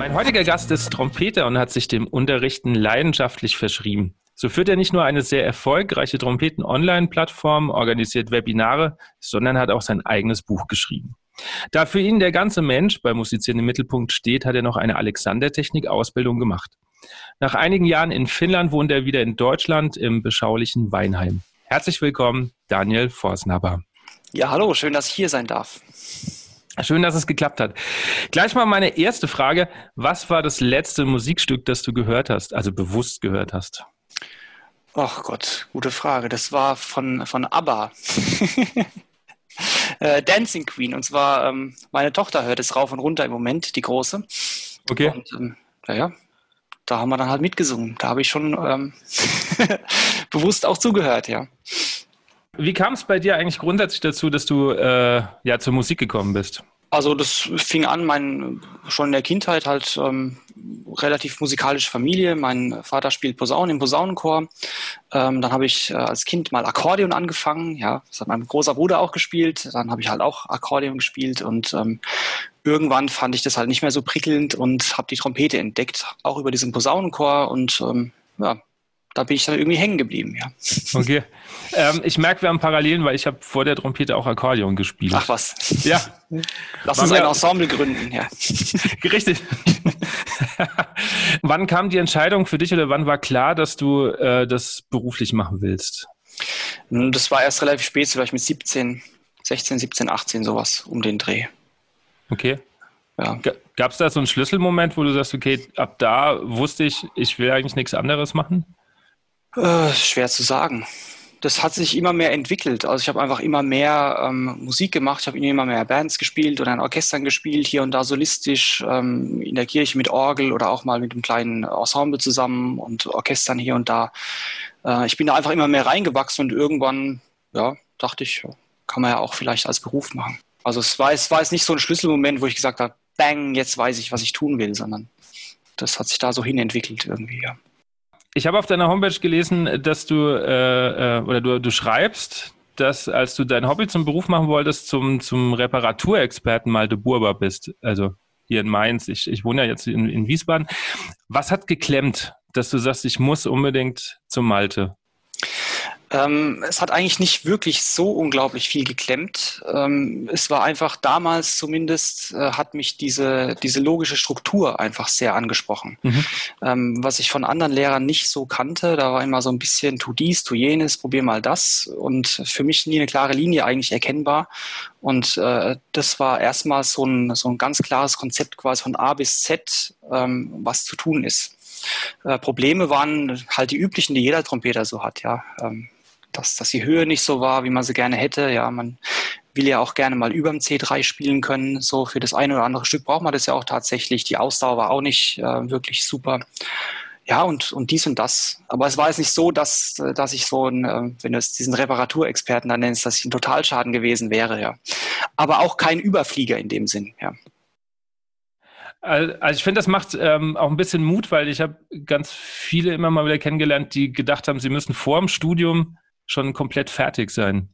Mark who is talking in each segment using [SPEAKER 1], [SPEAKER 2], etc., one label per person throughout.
[SPEAKER 1] Mein heutiger Gast ist Trompeter und hat sich dem Unterrichten leidenschaftlich verschrieben. So führt er nicht nur eine sehr erfolgreiche Trompeten-Online-Plattform, organisiert Webinare, sondern hat auch sein eigenes Buch geschrieben. Da für ihn der ganze Mensch beim Musizieren im Mittelpunkt steht, hat er noch eine Alexander-Technik-Ausbildung gemacht. Nach einigen Jahren in Finnland wohnt er wieder in Deutschland im beschaulichen Weinheim. Herzlich willkommen, Daniel Forsnaber.
[SPEAKER 2] Ja, hallo, schön, dass ich hier sein darf.
[SPEAKER 1] Schön, dass es geklappt hat. Gleich mal meine erste Frage. Was war das letzte Musikstück, das du gehört hast, also bewusst gehört hast?
[SPEAKER 2] Ach Gott, gute Frage. Das war von, von ABBA. äh, Dancing Queen. Und zwar, ähm, meine Tochter hört es rauf und runter im Moment, die große.
[SPEAKER 1] Okay.
[SPEAKER 2] Und ähm, naja, da haben wir dann halt mitgesungen. Da habe ich schon ähm, bewusst auch zugehört, ja.
[SPEAKER 1] Wie kam es bei dir eigentlich grundsätzlich dazu, dass du äh, ja zur Musik gekommen bist?
[SPEAKER 2] Also das fing an, mein schon in der Kindheit halt ähm, relativ musikalische Familie. Mein Vater spielt Posaunen im Posaunenchor. Ähm, dann habe ich äh, als Kind mal Akkordeon angefangen. Ja, das hat mein großer Bruder auch gespielt. Dann habe ich halt auch Akkordeon gespielt und ähm, irgendwann fand ich das halt nicht mehr so prickelnd und habe die Trompete entdeckt, auch über diesen Posaunenchor und ähm, ja, da bin ich dann irgendwie hängen geblieben, ja.
[SPEAKER 1] Okay. Ähm, ich merke, wir haben Parallelen, weil ich habe vor der Trompete auch Akkordeon gespielt.
[SPEAKER 2] Ach was.
[SPEAKER 1] Ja.
[SPEAKER 2] Lass uns ein Ensemble gründen, ja.
[SPEAKER 1] Richtig. wann kam die Entscheidung für dich oder wann war klar, dass du äh, das beruflich machen willst?
[SPEAKER 2] Das war erst relativ spät, vielleicht mit 17, 16, 17, 18, sowas um den Dreh.
[SPEAKER 1] Okay. Ja. Gab es da so einen Schlüsselmoment, wo du sagst, okay, ab da wusste ich, ich will eigentlich nichts anderes machen?
[SPEAKER 2] Äh, schwer zu sagen. Das hat sich immer mehr entwickelt. Also ich habe einfach immer mehr ähm, Musik gemacht. Ich habe immer mehr Bands gespielt oder in Orchestern gespielt, hier und da solistisch, ähm, in der Kirche mit Orgel oder auch mal mit einem kleinen Ensemble zusammen und Orchestern hier und da. Äh, ich bin da einfach immer mehr reingewachsen und irgendwann, ja, dachte ich, kann man ja auch vielleicht als Beruf machen. Also es war, es war jetzt nicht so ein Schlüsselmoment, wo ich gesagt habe, bang, jetzt weiß ich, was ich tun will, sondern das hat sich da so hin entwickelt irgendwie, ja.
[SPEAKER 1] Ich habe auf deiner Homepage gelesen, dass du äh, äh, oder du, du schreibst, dass als du dein Hobby zum Beruf machen wolltest, zum, zum Reparaturexperten Malte Burber bist. Also hier in Mainz. Ich, ich wohne ja jetzt in, in Wiesbaden. Was hat geklemmt, dass du sagst, ich muss unbedingt zum Malte?
[SPEAKER 2] Ähm, es hat eigentlich nicht wirklich so unglaublich viel geklemmt. Ähm, es war einfach damals zumindest, äh, hat mich diese, diese logische Struktur einfach sehr angesprochen. Mhm. Ähm, was ich von anderen Lehrern nicht so kannte, da war immer so ein bisschen tu dies, tu jenes, probier mal das und für mich nie eine klare Linie eigentlich erkennbar. Und äh, das war erstmal so ein, so ein ganz klares Konzept quasi von A bis Z, ähm, was zu tun ist. Äh, Probleme waren halt die üblichen, die jeder Trompeter so hat, ja. Ähm, dass, dass die Höhe nicht so war, wie man sie gerne hätte. Ja, man will ja auch gerne mal über dem C3 spielen können. So für das eine oder andere Stück braucht man das ja auch tatsächlich. Die Ausdauer war auch nicht äh, wirklich super. Ja, und, und dies und das. Aber es war jetzt nicht so, dass, dass ich so ein, äh, wenn du es diesen Reparaturexperten da nennst, dass ich ein Totalschaden gewesen wäre, ja. Aber auch kein Überflieger in dem Sinn, ja.
[SPEAKER 1] Also ich finde, das macht ähm, auch ein bisschen Mut, weil ich habe ganz viele immer mal wieder kennengelernt, die gedacht haben, sie müssen vor dem Studium schon komplett fertig sein?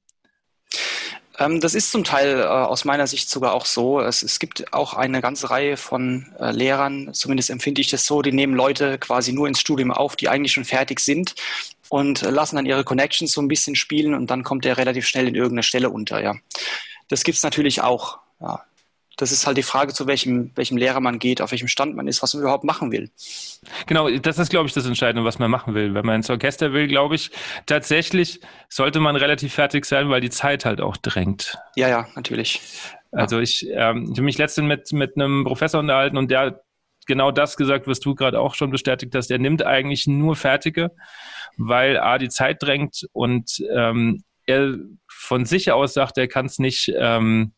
[SPEAKER 2] Ähm, das ist zum Teil äh, aus meiner Sicht sogar auch so. Es, gibt auch eine ganze Reihe von äh, Lehrern, zumindest empfinde ich das so, die nehmen Leute quasi nur ins Studium auf, die eigentlich schon fertig sind und äh, lassen dann ihre Connections so ein bisschen spielen und dann kommt der relativ schnell in irgendeine Stelle unter. Ja, Das gibt es natürlich auch. Ja das ist halt die Frage, zu welchem, welchem Lehrer man geht, auf welchem Stand man ist, was man überhaupt machen will.
[SPEAKER 1] Genau, das ist, glaube ich, das Entscheidende, was man machen will. Wenn man ins Orchester will, glaube ich, tatsächlich sollte man relativ fertig sein, weil die Zeit halt auch drängt.
[SPEAKER 2] Ja, ja, natürlich.
[SPEAKER 1] Also ich, ähm, ich habe mich letztens mit, mit einem Professor unterhalten und der hat genau das gesagt, was du gerade auch schon bestätigt hast. Er nimmt eigentlich nur Fertige, weil A, die Zeit drängt und ähm, er von sich aus sagt, er kann es nicht ähm,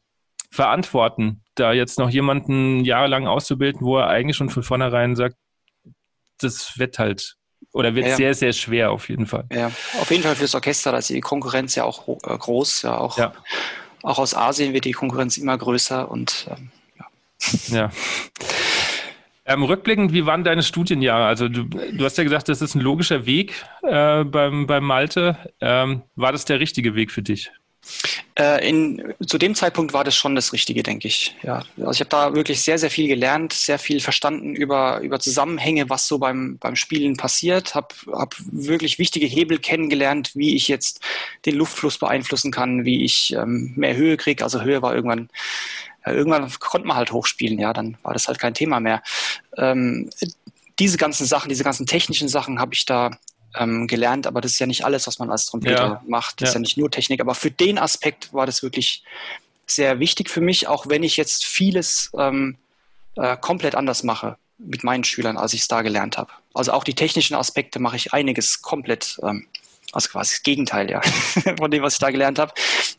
[SPEAKER 1] verantworten, da jetzt noch jemanden jahrelang auszubilden, wo er eigentlich schon von vornherein sagt, das wird halt oder wird ja. sehr, sehr schwer auf jeden Fall.
[SPEAKER 2] Ja, auf jeden Fall fürs Orchester, da ist die Konkurrenz ja auch äh, groß, ja auch, ja. auch aus Asien wird die Konkurrenz immer größer und ähm,
[SPEAKER 1] ja. ja. Ähm, rückblickend, wie waren deine Studienjahre? Also du, du hast ja gesagt, das ist ein logischer Weg äh, beim, beim Malte. Ähm, war das der richtige Weg für dich?
[SPEAKER 2] Äh, in, zu dem Zeitpunkt war das schon das Richtige, denke ich. Ja, also ich habe da wirklich sehr, sehr viel gelernt, sehr viel verstanden über, über Zusammenhänge, was so beim, beim Spielen passiert, habe hab wirklich wichtige Hebel kennengelernt, wie ich jetzt den Luftfluss beeinflussen kann, wie ich ähm, mehr Höhe kriege. Also Höhe war irgendwann irgendwann konnte man halt hochspielen, ja, dann war das halt kein Thema mehr. Ähm, diese ganzen Sachen, diese ganzen technischen Sachen habe ich da ähm, gelernt, aber das ist ja nicht alles, was man als Trompeter ja. macht. Das ja. ist ja nicht nur Technik, aber für den Aspekt war das wirklich sehr wichtig für mich, auch wenn ich jetzt vieles ähm, äh, komplett anders mache mit meinen Schülern, als ich es da gelernt habe. Also auch die technischen Aspekte mache ich einiges komplett ähm, also quasi das Gegenteil, ja, von dem, was ich da gelernt habe,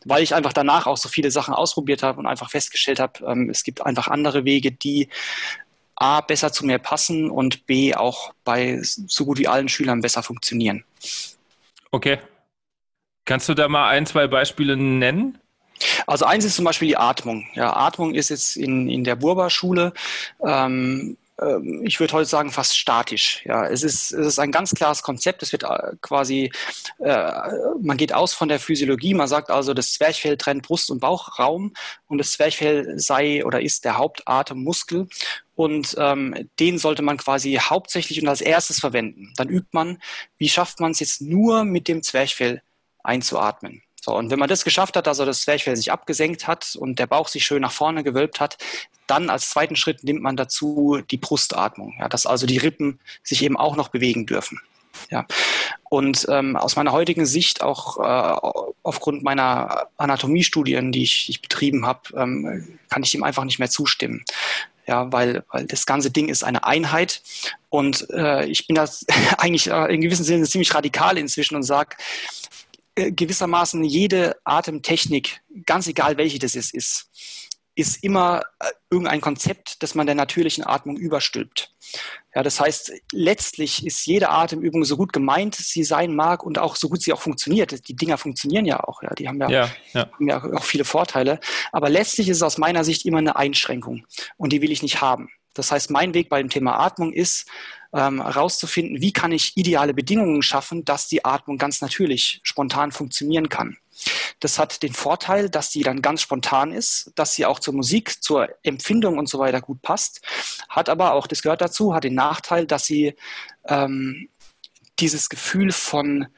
[SPEAKER 2] weil ich einfach danach auch so viele Sachen ausprobiert habe und einfach festgestellt habe, ähm, es gibt einfach andere Wege, die A, besser zu mir passen und B, auch bei so gut wie allen Schülern besser funktionieren.
[SPEAKER 1] Okay. Kannst du da mal ein, zwei Beispiele nennen?
[SPEAKER 2] Also eins ist zum Beispiel die Atmung. Ja, Atmung ist jetzt in, in der Burba-Schule ähm, ähm, ich würde heute sagen, fast statisch. Ja, es ist, es ist ein ganz klares Konzept. Es wird äh, quasi, äh, man geht aus von der Physiologie. Man sagt also, das Zwerchfell trennt Brust- und Bauchraum und das Zwerchfell sei oder ist der Hauptatemmuskel. Und ähm, den sollte man quasi hauptsächlich und als erstes verwenden. Dann übt man, wie schafft man es jetzt nur mit dem Zwerchfell einzuatmen. So, und wenn man das geschafft hat, also das Zwerchfell sich abgesenkt hat und der Bauch sich schön nach vorne gewölbt hat, dann als zweiten Schritt nimmt man dazu die Brustatmung, ja, dass also die Rippen sich eben auch noch bewegen dürfen. Ja. Und ähm, aus meiner heutigen Sicht, auch äh, aufgrund meiner Anatomiestudien, die ich, ich betrieben habe, ähm, kann ich dem einfach nicht mehr zustimmen. Ja, weil, weil das ganze Ding ist eine Einheit. Und äh, ich bin da eigentlich äh, in gewissem Sinne ziemlich radikal inzwischen und sage, äh, gewissermaßen jede Atemtechnik, ganz egal welche das ist, ist, ist immer äh, irgendein Konzept, das man der natürlichen Atmung überstülpt. Ja, das heißt, letztlich ist jede Atemübung so gut gemeint sie sein mag und auch so gut sie auch funktioniert. Die Dinger funktionieren ja auch, ja, die haben ja, ja, ja. Haben ja auch viele Vorteile. Aber letztlich ist es aus meiner Sicht immer eine Einschränkung und die will ich nicht haben. Das heißt, mein Weg bei dem Thema Atmung ist, ähm, herauszufinden, wie kann ich ideale Bedingungen schaffen, dass die Atmung ganz natürlich, spontan funktionieren kann. Das hat den Vorteil, dass sie dann ganz spontan ist, dass sie auch zur Musik, zur Empfindung und so weiter gut passt. Hat aber auch, das gehört dazu, hat den Nachteil, dass sie ähm, dieses Gefühl von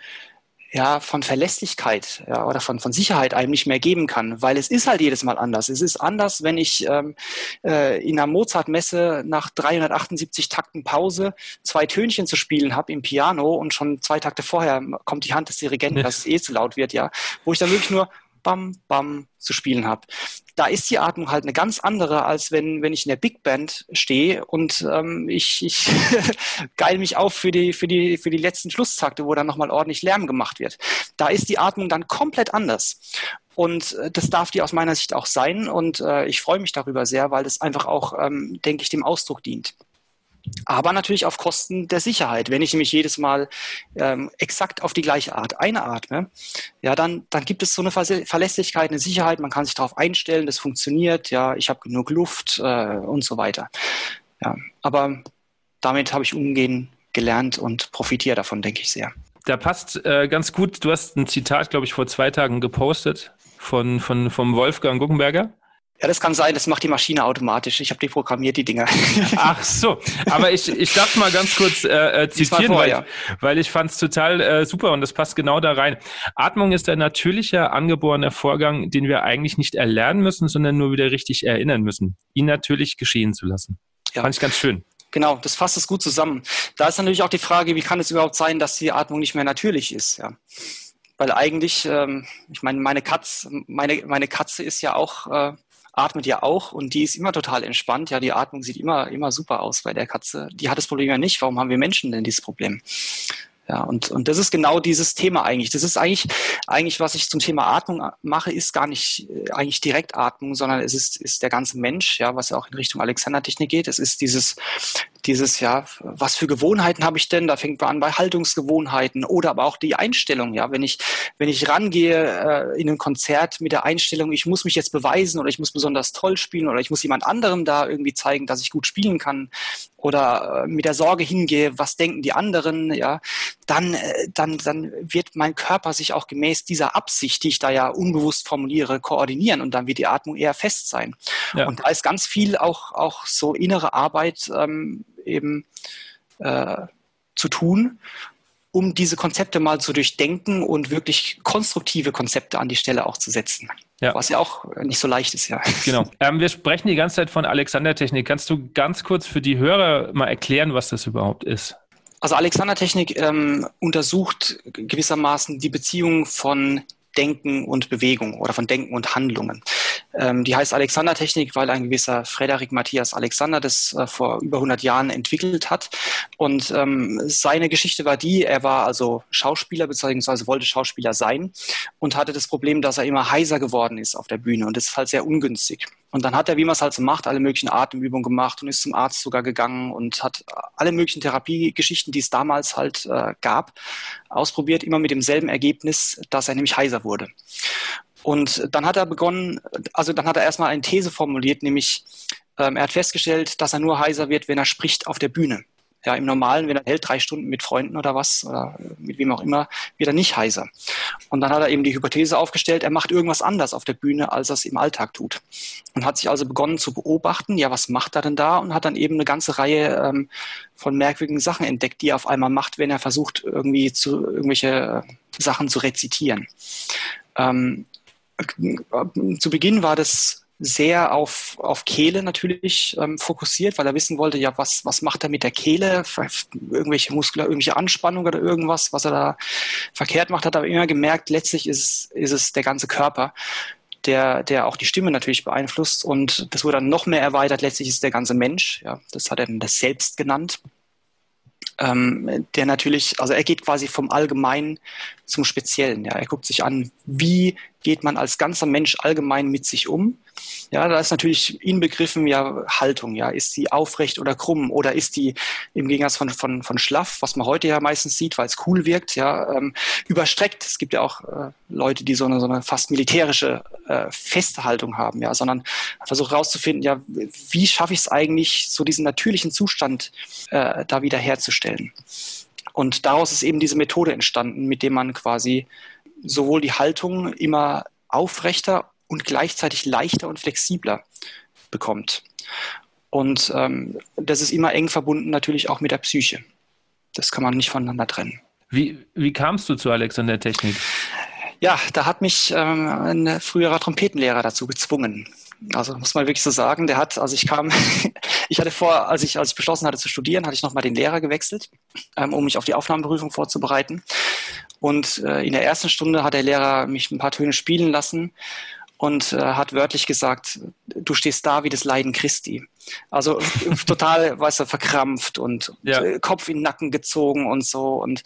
[SPEAKER 2] ja, von Verlässlichkeit ja, oder von, von Sicherheit einem nicht mehr geben kann, weil es ist halt jedes Mal anders. Es ist anders, wenn ich ähm, äh, in einer Mozart-Messe nach 378 Takten Pause zwei Tönchen zu spielen habe im Piano und schon zwei Takte vorher kommt die Hand des Dirigenten, dass es eh zu laut wird, ja, wo ich dann wirklich nur bam, bam zu spielen habe. Da ist die Atmung halt eine ganz andere, als wenn, wenn ich in der Big Band stehe und ähm, ich, ich geil mich auf für die, für, die, für die letzten Schlusstakte, wo dann nochmal ordentlich Lärm gemacht wird. Da ist die Atmung dann komplett anders. Und äh, das darf die aus meiner Sicht auch sein. Und äh, ich freue mich darüber sehr, weil das einfach auch, ähm, denke ich, dem Ausdruck dient aber natürlich auf Kosten der Sicherheit. Wenn ich nämlich jedes Mal ähm, exakt auf die gleiche Art einatme, ja, dann, dann gibt es so eine Verlässlichkeit, eine Sicherheit, man kann sich darauf einstellen, das funktioniert, ja, ich habe genug Luft äh, und so weiter. Ja, aber damit habe ich umgehen gelernt und profitiere davon, denke ich sehr.
[SPEAKER 1] Da passt äh, ganz gut, du hast ein Zitat, glaube ich, vor zwei Tagen gepostet von, von, vom Wolfgang Guckenberger.
[SPEAKER 2] Ja, das kann sein, das macht die Maschine automatisch. Ich habe die programmiert, die Dinger.
[SPEAKER 1] Ach so, aber ich, ich darf mal ganz kurz äh, äh zitieren, vor, weil, ich, weil ich fand es total äh, super und das passt genau da rein. Atmung ist ein natürlicher, angeborener Vorgang, den wir eigentlich nicht erlernen müssen, sondern nur wieder richtig erinnern müssen, ihn natürlich geschehen zu lassen. Ja. Fand ich ganz schön.
[SPEAKER 2] Genau, das fasst es gut zusammen. Da ist natürlich auch die Frage, wie kann es überhaupt sein, dass die Atmung nicht mehr natürlich ist? Ja. Weil eigentlich, ähm, ich meine, meine Katze, meine, meine Katze ist ja auch äh, atmet ja auch und die ist immer total entspannt. Ja, die Atmung sieht immer, immer super aus bei der Katze. Die hat das Problem ja nicht. Warum haben wir Menschen denn dieses Problem? Ja, und, und das ist genau dieses Thema eigentlich. Das ist eigentlich, eigentlich, was ich zum Thema Atmung mache, ist gar nicht äh, eigentlich direkt Atmung, sondern es ist, ist der ganze Mensch, ja, was ja auch in Richtung Alexander-Technik geht. Es ist dieses, dieses, ja, was für Gewohnheiten habe ich denn? Da fängt man an bei Haltungsgewohnheiten oder aber auch die Einstellung, ja. Wenn ich, wenn ich rangehe äh, in ein Konzert mit der Einstellung, ich muss mich jetzt beweisen oder ich muss besonders toll spielen oder ich muss jemand anderem da irgendwie zeigen, dass ich gut spielen kann oder äh, mit der Sorge hingehe, was denken die anderen, ja, dann, äh, dann, dann wird mein Körper sich auch gemäß dieser Absicht, die ich da ja unbewusst formuliere, koordinieren und dann wird die Atmung eher fest sein. Ja. Und da ist ganz viel auch, auch so innere Arbeit ähm, eben äh, zu tun, um diese Konzepte mal zu durchdenken und wirklich konstruktive Konzepte an die Stelle auch zu setzen. Ja. Was ja auch nicht so leicht ist, ja.
[SPEAKER 1] Genau. Ähm, wir sprechen die ganze Zeit von Alexander-Technik. Kannst du ganz kurz für die Hörer mal erklären, was das überhaupt ist?
[SPEAKER 2] Also Alexander-Technik ähm, untersucht gewissermaßen die Beziehung von Denken und Bewegung oder von Denken und Handlungen. Ähm, die heißt Alexander-Technik, weil ein gewisser Frederik Matthias Alexander das äh, vor über 100 Jahren entwickelt hat. Und ähm, seine Geschichte war die, er war also Schauspieler beziehungsweise wollte Schauspieler sein und hatte das Problem, dass er immer heiser geworden ist auf der Bühne und das ist halt sehr ungünstig. Und dann hat er, wie man es halt so macht, alle möglichen Atemübungen gemacht und ist zum Arzt sogar gegangen und hat alle möglichen Therapiegeschichten, die es damals halt äh, gab, ausprobiert, immer mit demselben Ergebnis, dass er nämlich heiser wurde. Und dann hat er begonnen, also dann hat er erstmal eine These formuliert, nämlich ähm, er hat festgestellt, dass er nur heiser wird, wenn er spricht auf der Bühne. Ja, im Normalen, wenn er hält drei Stunden mit Freunden oder was, oder mit wem auch immer, wird er nicht heiser. Und dann hat er eben die Hypothese aufgestellt, er macht irgendwas anders auf der Bühne, als er es im Alltag tut. Und hat sich also begonnen zu beobachten, ja, was macht er denn da? Und hat dann eben eine ganze Reihe ähm, von merkwürdigen Sachen entdeckt, die er auf einmal macht, wenn er versucht, irgendwie zu irgendwelche äh, Sachen zu rezitieren. Ähm, zu Beginn war das sehr auf, auf Kehle natürlich ähm, fokussiert, weil er wissen wollte, ja, was, was macht er mit der Kehle? Irgendwelche Muskeln, irgendwelche Anspannung oder irgendwas, was er da verkehrt macht, hat er immer gemerkt, letztlich ist es, ist es der ganze Körper, der, der auch die Stimme natürlich beeinflusst. Und das wurde dann noch mehr erweitert, letztlich ist der ganze Mensch, ja, das hat er dann das Selbst genannt. Ähm, der natürlich, also er geht quasi vom Allgemeinen zum Speziellen. Ja. Er guckt sich an, wie geht man als ganzer Mensch allgemein mit sich um. Ja, da ist natürlich inbegriffen ja Haltung. Ja, ist die aufrecht oder krumm oder ist die im Gegensatz von, von, von schlaff, was man heute ja meistens sieht, weil es cool wirkt, ja, ähm, überstreckt. Es gibt ja auch äh, Leute, die so eine, so eine fast militärische äh, feste Haltung haben, ja, sondern versucht herauszufinden, ja, wie schaffe ich es eigentlich, so diesen natürlichen Zustand äh, da wieder herzustellen. Und daraus ist eben diese Methode entstanden, mit dem man quasi sowohl die Haltung immer aufrechter und gleichzeitig leichter und flexibler bekommt. Und ähm, das ist immer eng verbunden natürlich auch mit der Psyche. Das kann man nicht voneinander trennen.
[SPEAKER 1] Wie, wie kamst du zur Alexander-Technik?
[SPEAKER 2] Ja, da hat mich ähm, ein früherer Trompetenlehrer dazu gezwungen. Also muss man wirklich so sagen, der hat, also ich kam, ich hatte vor, als ich, als ich beschlossen hatte zu studieren, hatte ich nochmal den Lehrer gewechselt, ähm, um mich auf die Aufnahmeprüfung vorzubereiten. Und äh, in der ersten Stunde hat der Lehrer mich ein paar Töne spielen lassen und äh, hat wörtlich gesagt, du stehst da wie das Leiden Christi. Also total, weißt du, verkrampft und, ja. äh, Kopf in den Nacken gezogen und so und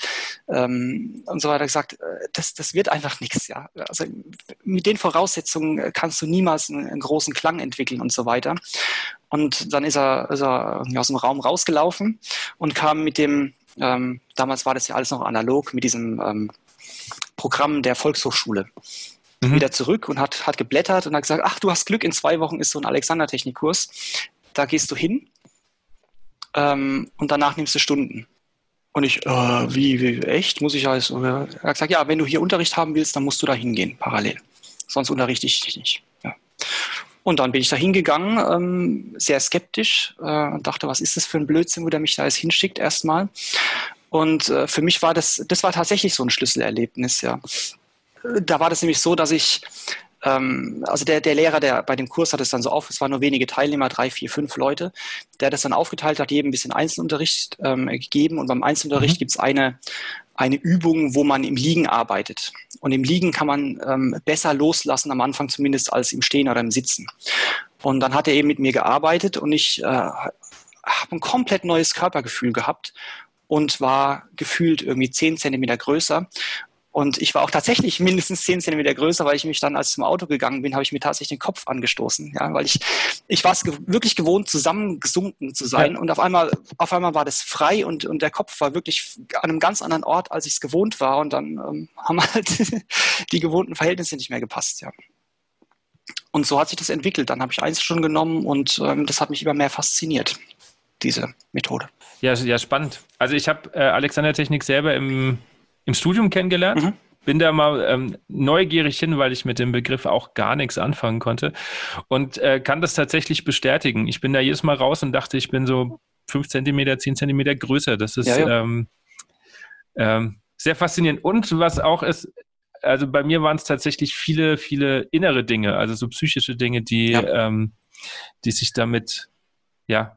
[SPEAKER 2] ähm, und so weiter gesagt, äh, das, das wird einfach nichts, ja. Also mit den Voraussetzungen kannst du niemals einen, einen, großen Klang entwickeln und so weiter. Und dann ist er, ist er aus dem Raum rausgelaufen und kam mit dem, ähm, damals war das ja alles noch analog, mit diesem ähm, Programm der Volkshochschule mhm. wieder zurück und hat, hat geblättert und hat gesagt, ach, du hast Glück, in zwei Wochen ist so ein Alexander-Technikkurs. Da gehst du hin ähm, und danach nimmst du Stunden. Und ich, äh, wie, wie, echt? Muss ich alles? Er hat gesagt, ja, wenn du hier Unterricht haben willst, dann musst du da hingehen, parallel. Sonst unterrichte ich dich nicht. Ja. Und dann bin ich da hingegangen, ähm, sehr skeptisch, äh, und dachte, was ist das für ein Blödsinn, wo der mich da jetzt hinschickt, erstmal. Und äh, für mich war das, das war tatsächlich so ein Schlüsselerlebnis, ja da war das nämlich so, dass ich, ähm, also der, der Lehrer, der bei dem Kurs hat es dann so auf, es waren nur wenige Teilnehmer, drei, vier, fünf Leute, der das dann aufgeteilt hat, jedem ein bisschen Einzelunterricht ähm, gegeben und beim Einzelunterricht mhm. gibt es eine, eine Übung, wo man im Liegen arbeitet. Und im Liegen kann man ähm, besser loslassen, am Anfang zumindest, als im Stehen oder im Sitzen. Und dann hat er eben mit mir gearbeitet und ich äh, habe ein komplett neues Körpergefühl gehabt und war gefühlt irgendwie zehn Zentimeter größer. Und ich war auch tatsächlich mindestens zehn Zentimeter größer, weil ich mich dann, als ich zum Auto gegangen bin, habe ich mir tatsächlich den Kopf angestoßen. Ja, weil ich, ich war es ge wirklich gewohnt, zusammengesunken zu sein. Ja. Und auf einmal, auf einmal war das frei und, und der Kopf war wirklich an einem ganz anderen Ort, als ich es gewohnt war. Und dann ähm, haben halt die gewohnten Verhältnisse nicht mehr gepasst, ja. Und so hat sich das entwickelt. Dann habe ich eins schon genommen und ähm, das hat mich immer mehr fasziniert, diese Methode.
[SPEAKER 1] Ja, ja spannend. Also ich habe äh, Alexander Technik selber im im Studium kennengelernt. Mhm. Bin da mal ähm, neugierig hin, weil ich mit dem Begriff auch gar nichts anfangen konnte und äh, kann das tatsächlich bestätigen. Ich bin da jedes Mal raus und dachte, ich bin so fünf Zentimeter, zehn Zentimeter größer. Das ist ja, ja. Ähm, ähm, sehr faszinierend. Und was auch ist, also bei mir waren es tatsächlich viele, viele innere Dinge, also so psychische Dinge, die, ja. ähm, die sich damit ja,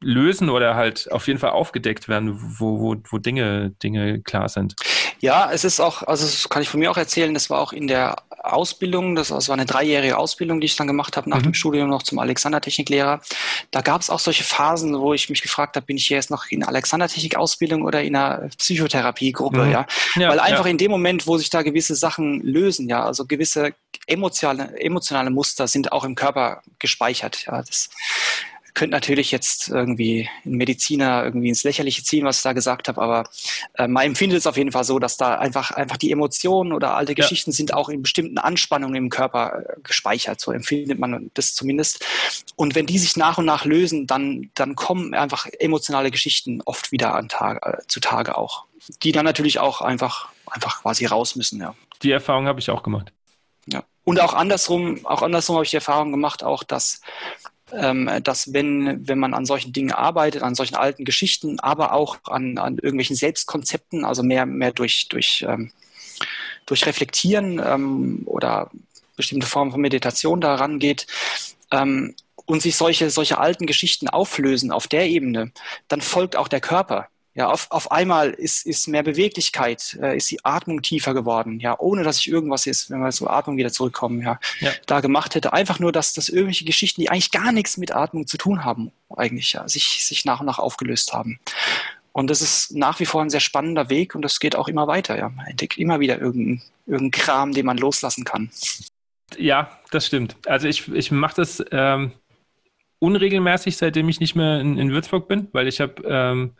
[SPEAKER 1] lösen oder halt auf jeden Fall aufgedeckt werden, wo, wo, wo Dinge, Dinge klar sind.
[SPEAKER 2] Ja, es ist auch, also das kann ich von mir auch erzählen, das war auch in der Ausbildung, das, das war eine dreijährige Ausbildung, die ich dann gemacht habe nach mhm. dem Studium noch zum Alexandertechniklehrer. Da gab es auch solche Phasen, wo ich mich gefragt habe, bin ich hier jetzt noch in Alexandertechnik-Ausbildung oder in einer Psychotherapiegruppe, mhm. ja? ja? Weil einfach ja. in dem Moment, wo sich da gewisse Sachen lösen, ja, also gewisse emotionale, emotionale Muster sind auch im Körper gespeichert, ja. Das, könnte natürlich jetzt irgendwie ein Mediziner irgendwie ins Lächerliche ziehen, was ich da gesagt habe, aber äh, man empfindet es auf jeden Fall so, dass da einfach, einfach die Emotionen oder alte ja. Geschichten sind auch in bestimmten Anspannungen im Körper äh, gespeichert. So empfindet man das zumindest. Und wenn die sich nach und nach lösen, dann, dann kommen einfach emotionale Geschichten oft wieder an Tag, äh, zutage auch. Die dann natürlich auch einfach, einfach quasi raus müssen, ja.
[SPEAKER 1] Die Erfahrung habe ich auch gemacht.
[SPEAKER 2] Ja. Und auch andersrum, auch andersrum habe ich die Erfahrung gemacht, auch dass dass wenn, wenn man an solchen Dingen arbeitet, an solchen alten Geschichten, aber auch an, an irgendwelchen Selbstkonzepten, also mehr, mehr durch, durch, ähm, durch Reflektieren ähm, oder bestimmte Formen von Meditation daran geht, ähm, und sich solche, solche alten Geschichten auflösen auf der Ebene, dann folgt auch der Körper. Ja, auf, auf einmal ist, ist mehr Beweglichkeit, äh, ist die Atmung tiefer geworden, ja, ohne dass ich irgendwas jetzt, wenn wir zur Atmung wieder zurückkommen, ja, ja, da gemacht hätte. Einfach nur, dass, dass irgendwelche Geschichten, die eigentlich gar nichts mit Atmung zu tun haben, eigentlich, ja, sich, sich nach und nach aufgelöst haben. Und das ist nach wie vor ein sehr spannender Weg und das geht auch immer weiter, ja. Man entdeckt immer wieder irgendeinen irgendein Kram, den man loslassen kann.
[SPEAKER 1] Ja, das stimmt. Also ich, ich mache das ähm, unregelmäßig, seitdem ich nicht mehr in, in Würzburg bin, weil ich habe ähm,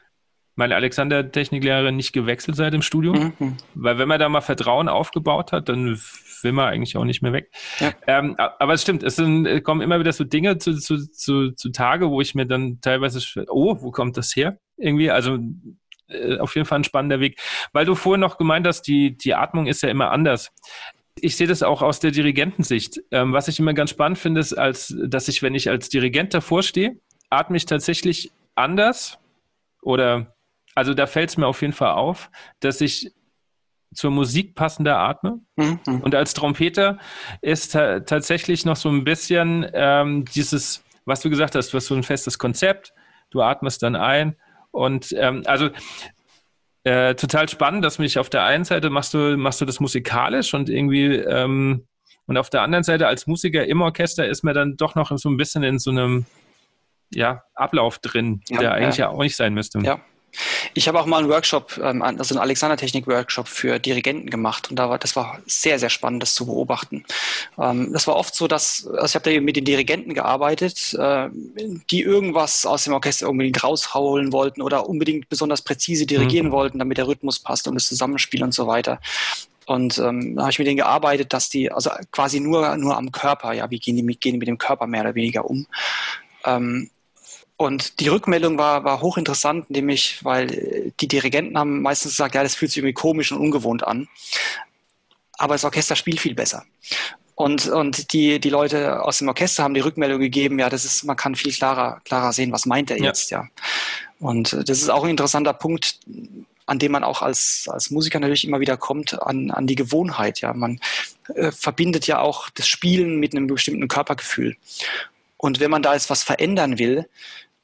[SPEAKER 1] meine Alexander-Techniklehrerin nicht gewechselt seit dem Studium. Mhm. Weil wenn man da mal Vertrauen aufgebaut hat, dann will man eigentlich auch nicht mehr weg. Ja. Ähm, aber es stimmt, es sind, kommen immer wieder so Dinge zu, zu, zu, zu Tage, wo ich mir dann teilweise, oh, wo kommt das her? Irgendwie, also äh, auf jeden Fall ein spannender Weg. Weil du vorhin noch gemeint hast, die, die Atmung ist ja immer anders. Ich sehe das auch aus der Dirigentensicht. Ähm, was ich immer ganz spannend finde, ist, als, dass ich, wenn ich als Dirigent davor stehe, atme ich tatsächlich anders oder also da fällt es mir auf jeden Fall auf, dass ich zur Musik passender atme. Mhm. Und als Trompeter ist tatsächlich noch so ein bisschen ähm, dieses, was du gesagt hast, du hast so ein festes Konzept, du atmest dann ein und ähm, also äh, total spannend, dass mich auf der einen Seite machst du, machst du das musikalisch und irgendwie ähm, und auf der anderen Seite als Musiker im Orchester ist mir dann doch noch so ein bisschen in so einem ja, Ablauf drin, ja, der eigentlich ja. ja auch nicht sein müsste.
[SPEAKER 2] Ja, ich habe auch mal einen Workshop, ähm, also einen Alexander-Technik-Workshop für Dirigenten gemacht und da war, das war sehr, sehr spannend, das zu beobachten. Ähm, das war oft so, dass, also ich habe da mit den Dirigenten gearbeitet, äh, die irgendwas aus dem Orchester unbedingt rausholen wollten oder unbedingt besonders präzise dirigieren mhm. wollten, damit der Rhythmus passt und das Zusammenspiel und so weiter. Und ähm, da habe ich mit denen gearbeitet, dass die, also quasi nur, nur am Körper, ja, wie gehen die, mit, gehen die mit dem Körper mehr oder weniger um. Ähm, und die Rückmeldung war, war hochinteressant, nämlich, weil äh, die Dirigenten haben meistens gesagt, ja, das fühlt sich irgendwie komisch und ungewohnt an. Aber das Orchester spielt viel besser. Und, und die, die Leute aus dem Orchester haben die Rückmeldung gegeben, ja, das ist, man kann viel klarer, klarer sehen, was meint er jetzt, ja. ja. Und äh, das ist auch ein interessanter Punkt, an dem man auch als, als Musiker natürlich immer wieder kommt, an, an die Gewohnheit, ja. Man äh, verbindet ja auch das Spielen mit einem bestimmten Körpergefühl. Und wenn man da jetzt was verändern will,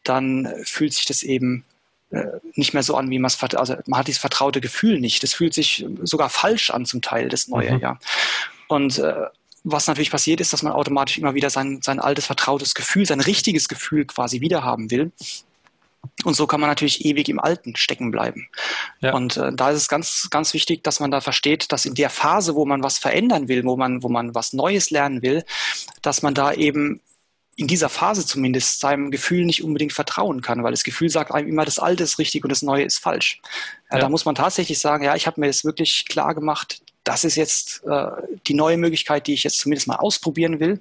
[SPEAKER 2] dann fühlt sich das eben äh, nicht mehr so an, wie man es, also man hat dieses vertraute Gefühl nicht. Das fühlt sich sogar falsch an zum Teil, das Neue, mhm. ja. Und äh, was natürlich passiert ist, dass man automatisch immer wieder sein, sein altes vertrautes Gefühl, sein richtiges Gefühl quasi wiederhaben will. Und so kann man natürlich ewig im Alten stecken bleiben. Ja. Und äh, da ist es ganz, ganz wichtig, dass man da versteht, dass in der Phase, wo man was verändern will, wo man, wo man was Neues lernen will, dass man da eben in dieser Phase zumindest seinem Gefühl nicht unbedingt vertrauen kann, weil das Gefühl sagt einem immer, das Alte ist richtig und das Neue ist falsch. Ja, ja. Da muss man tatsächlich sagen, ja, ich habe mir das wirklich klar gemacht, das ist jetzt äh, die neue Möglichkeit, die ich jetzt zumindest mal ausprobieren will.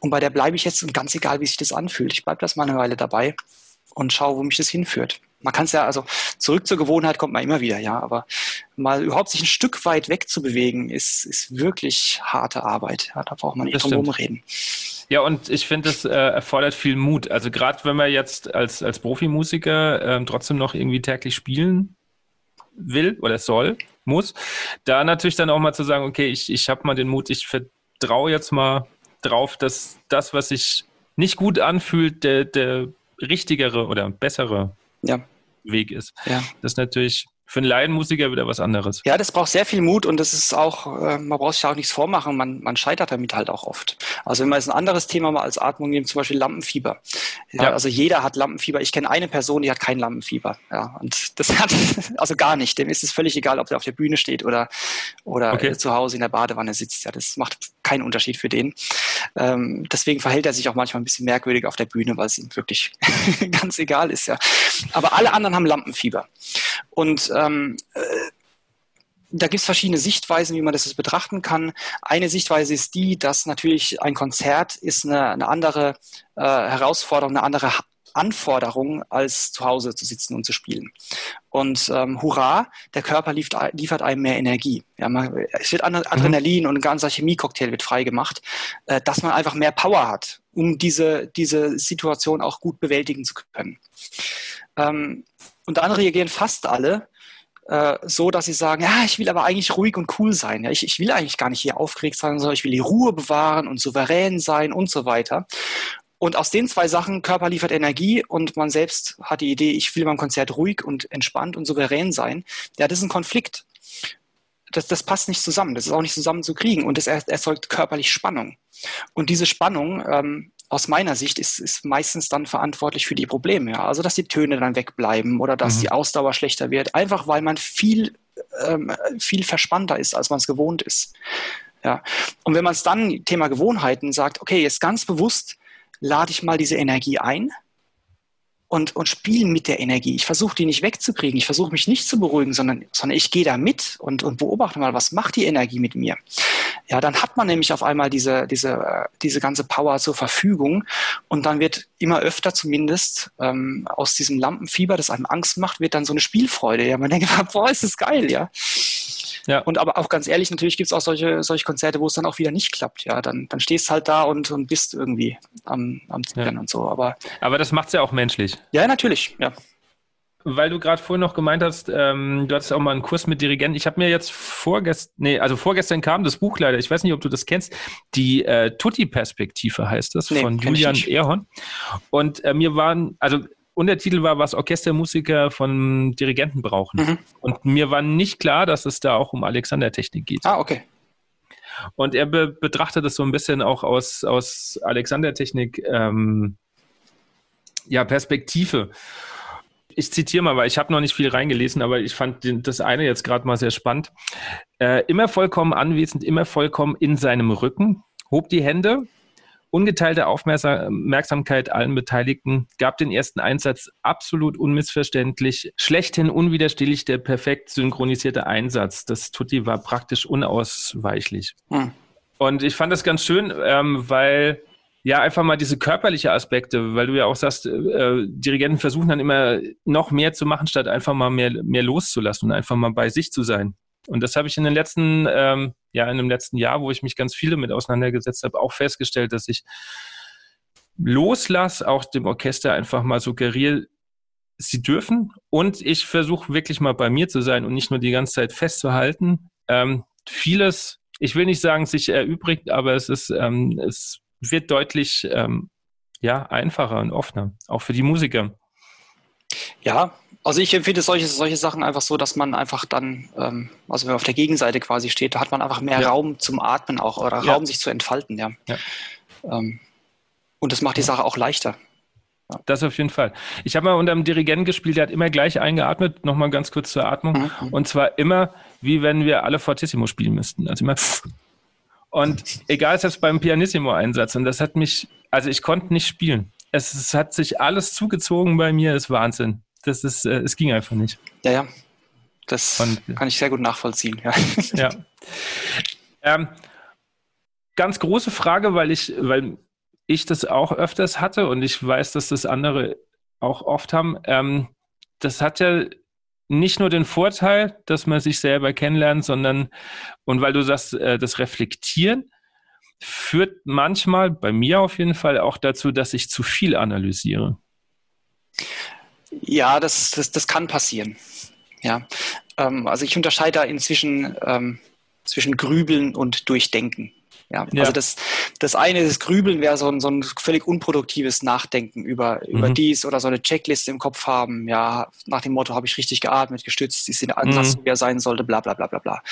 [SPEAKER 2] Und bei der bleibe ich jetzt und ganz egal, wie sich das anfühlt. Ich bleibe das mal eine Weile dabei und schaue, wo mich das hinführt. Man kann es ja, also zurück zur Gewohnheit kommt man immer wieder, ja, aber mal überhaupt sich ein Stück weit wegzubewegen, ist, ist wirklich harte Arbeit. Ja, da braucht man nicht drum reden.
[SPEAKER 1] Ja, und ich finde, es äh, erfordert viel Mut. Also gerade wenn man jetzt als, als Profimusiker äh, trotzdem noch irgendwie täglich spielen will oder soll, muss, da natürlich dann auch mal zu sagen, okay, ich, ich habe mal den Mut, ich vertraue jetzt mal drauf, dass das, was sich nicht gut anfühlt, der, der richtigere oder bessere ja. Weg ist. Ja. Das ist natürlich für einen Laienmusiker wieder was anderes.
[SPEAKER 2] Ja, das braucht sehr viel Mut und das ist auch, äh, man braucht sich auch nichts vormachen, man, man scheitert damit halt auch oft. Also wenn man jetzt ein anderes Thema mal als Atmung nimmt, zum Beispiel Lampenfieber. Ja, ja. Also jeder hat Lampenfieber. Ich kenne eine Person, die hat kein Lampenfieber. Ja, und das hat, also gar nicht. Dem ist es völlig egal, ob der auf der Bühne steht oder, oder okay. zu Hause in der Badewanne sitzt. Ja, das macht keinen Unterschied für den. Ähm, deswegen verhält er sich auch manchmal ein bisschen merkwürdig auf der Bühne, weil es ihm wirklich ganz egal ist, ja. Aber alle anderen haben Lampenfieber. Und ähm, äh, da gibt es verschiedene Sichtweisen, wie man das betrachten kann. Eine Sichtweise ist die, dass natürlich ein Konzert ist eine, eine andere äh, Herausforderung, eine andere Anforderung, als zu Hause zu sitzen und zu spielen. Und ähm, hurra, der Körper liefert, liefert einem mehr Energie. Ja, man, es wird mhm. Adrenalin mhm. und ein ganzer Chemiecocktail wird freigemacht, äh, dass man einfach mehr Power hat, um diese, diese Situation auch gut bewältigen zu können. Ähm, und dann reagieren fast alle äh, so, dass sie sagen, ja, ich will aber eigentlich ruhig und cool sein. Ja, ich, ich will eigentlich gar nicht hier aufgeregt sein, sondern ich will die Ruhe bewahren und souverän sein und so weiter. Und aus den zwei Sachen, Körper liefert Energie und man selbst hat die Idee, ich will beim Konzert ruhig und entspannt und souverän sein, ja, das ist ein Konflikt. Das, das passt nicht zusammen, das ist auch nicht zusammen zu kriegen und das erzeugt körperlich Spannung. Und diese Spannung ähm, aus meiner Sicht ist, ist meistens dann verantwortlich für die Probleme. Ja? Also dass die Töne dann wegbleiben oder dass mhm. die Ausdauer schlechter wird, einfach weil man viel, ähm, viel verspannter ist, als man es gewohnt ist. Ja. Und wenn man es dann, Thema Gewohnheiten, sagt, okay, jetzt ganz bewusst lade ich mal diese Energie ein und, und spielen mit der Energie. Ich versuche die nicht wegzukriegen, ich versuche mich nicht zu beruhigen, sondern, sondern ich gehe da mit und, und beobachte mal, was macht die Energie mit mir. Ja, dann hat man nämlich auf einmal diese, diese, diese ganze Power zur Verfügung und dann wird immer öfter zumindest ähm, aus diesem Lampenfieber, das einem Angst macht, wird dann so eine Spielfreude. Ja, man denkt, boah, ist das geil, ja. Ja. Und aber auch ganz ehrlich, natürlich gibt es auch solche, solche Konzerte, wo es dann auch wieder nicht klappt. Ja, dann, dann stehst halt da und, und bist irgendwie am, am Zittern ja. und so. Aber,
[SPEAKER 1] aber das macht es ja auch menschlich.
[SPEAKER 2] Ja, natürlich, ja.
[SPEAKER 1] Weil du gerade vorhin noch gemeint hast, ähm, du hattest auch mal einen Kurs mit Dirigenten. Ich habe mir jetzt vorgestern, nee, also vorgestern kam das Buch leider, ich weiß nicht, ob du das kennst, die äh, Tutti-Perspektive heißt das, nee, von Julian Erhorn. Und äh, mir waren, also Untertitel war, was Orchestermusiker von Dirigenten brauchen. Mhm. Und mir war nicht klar, dass es da auch um Alexander-Technik geht.
[SPEAKER 2] Ah, okay.
[SPEAKER 1] Und er be betrachtet es so ein bisschen auch aus, aus Alexander-Technik, ähm, ja, Perspektive. Ich zitiere mal, weil ich habe noch nicht viel reingelesen, aber ich fand das eine jetzt gerade mal sehr spannend. Äh, immer vollkommen anwesend, immer vollkommen in seinem Rücken, hob die Hände, ungeteilte Aufmerksamkeit allen Beteiligten, gab den ersten Einsatz absolut unmissverständlich, schlechthin unwiderstehlich der perfekt synchronisierte Einsatz. Das Tutti war praktisch unausweichlich. Hm. Und ich fand das ganz schön, ähm, weil ja, einfach mal diese körperliche Aspekte, weil du ja auch sagst, äh, Dirigenten versuchen dann immer noch mehr zu machen, statt einfach mal mehr, mehr loszulassen und einfach mal bei sich zu sein. Und das habe ich in den letzten, ähm, ja, in dem letzten Jahr, wo ich mich ganz viel damit auseinandergesetzt habe, auch festgestellt, dass ich loslasse, auch dem Orchester einfach mal suggeriere, sie dürfen. Und ich versuche wirklich mal bei mir zu sein und nicht nur die ganze Zeit festzuhalten. Ähm, vieles, ich will nicht sagen, sich erübrigt, aber es ist, ähm, es wird deutlich ähm, ja, einfacher und offener, auch für die Musiker.
[SPEAKER 2] Ja, also ich empfinde solche, solche Sachen einfach so, dass man einfach dann, ähm, also wenn man auf der Gegenseite quasi steht, da hat man einfach mehr ja. Raum zum Atmen auch oder ja. Raum sich zu entfalten, ja. ja. Ähm, und das macht die Sache auch leichter.
[SPEAKER 1] Das auf jeden Fall. Ich habe mal unter einem Dirigenten gespielt, der hat immer gleich eingeatmet, nochmal ganz kurz zur Atmung. Mhm. Und zwar immer, wie wenn wir alle Fortissimo spielen müssten. Also immer. Und egal ist das beim Pianissimo-Einsatz. Und das hat mich, also ich konnte nicht spielen. Es, es, hat sich alles zugezogen bei mir, ist Wahnsinn. Das ist, äh, es ging einfach nicht.
[SPEAKER 2] Ja, ja. Das Und, kann ich sehr gut nachvollziehen. Ja.
[SPEAKER 1] ja. Ähm, ganz große Frage, weil ich, weil ich das auch öfters hatte und ich weiß, dass das andere auch oft haben. Ähm, das hat ja nicht nur den Vorteil, dass man sich selber kennenlernt, sondern, und weil du sagst, äh, das Reflektieren führt manchmal, bei mir auf jeden Fall, auch dazu, dass ich zu viel analysiere.
[SPEAKER 2] Ja, das, das, das kann passieren. Ja, ähm, also ich unterscheide da inzwischen ähm, zwischen Grübeln und Durchdenken. Ja, ja. Also das, das eine, das Grübeln wäre so ein, so ein völlig unproduktives Nachdenken über, mhm. über dies oder so eine Checkliste im Kopf haben. Ja, nach dem Motto, habe ich richtig geatmet, gestützt, ist der Ansatz, mhm. wie er sein sollte, bla bla bla bla bla.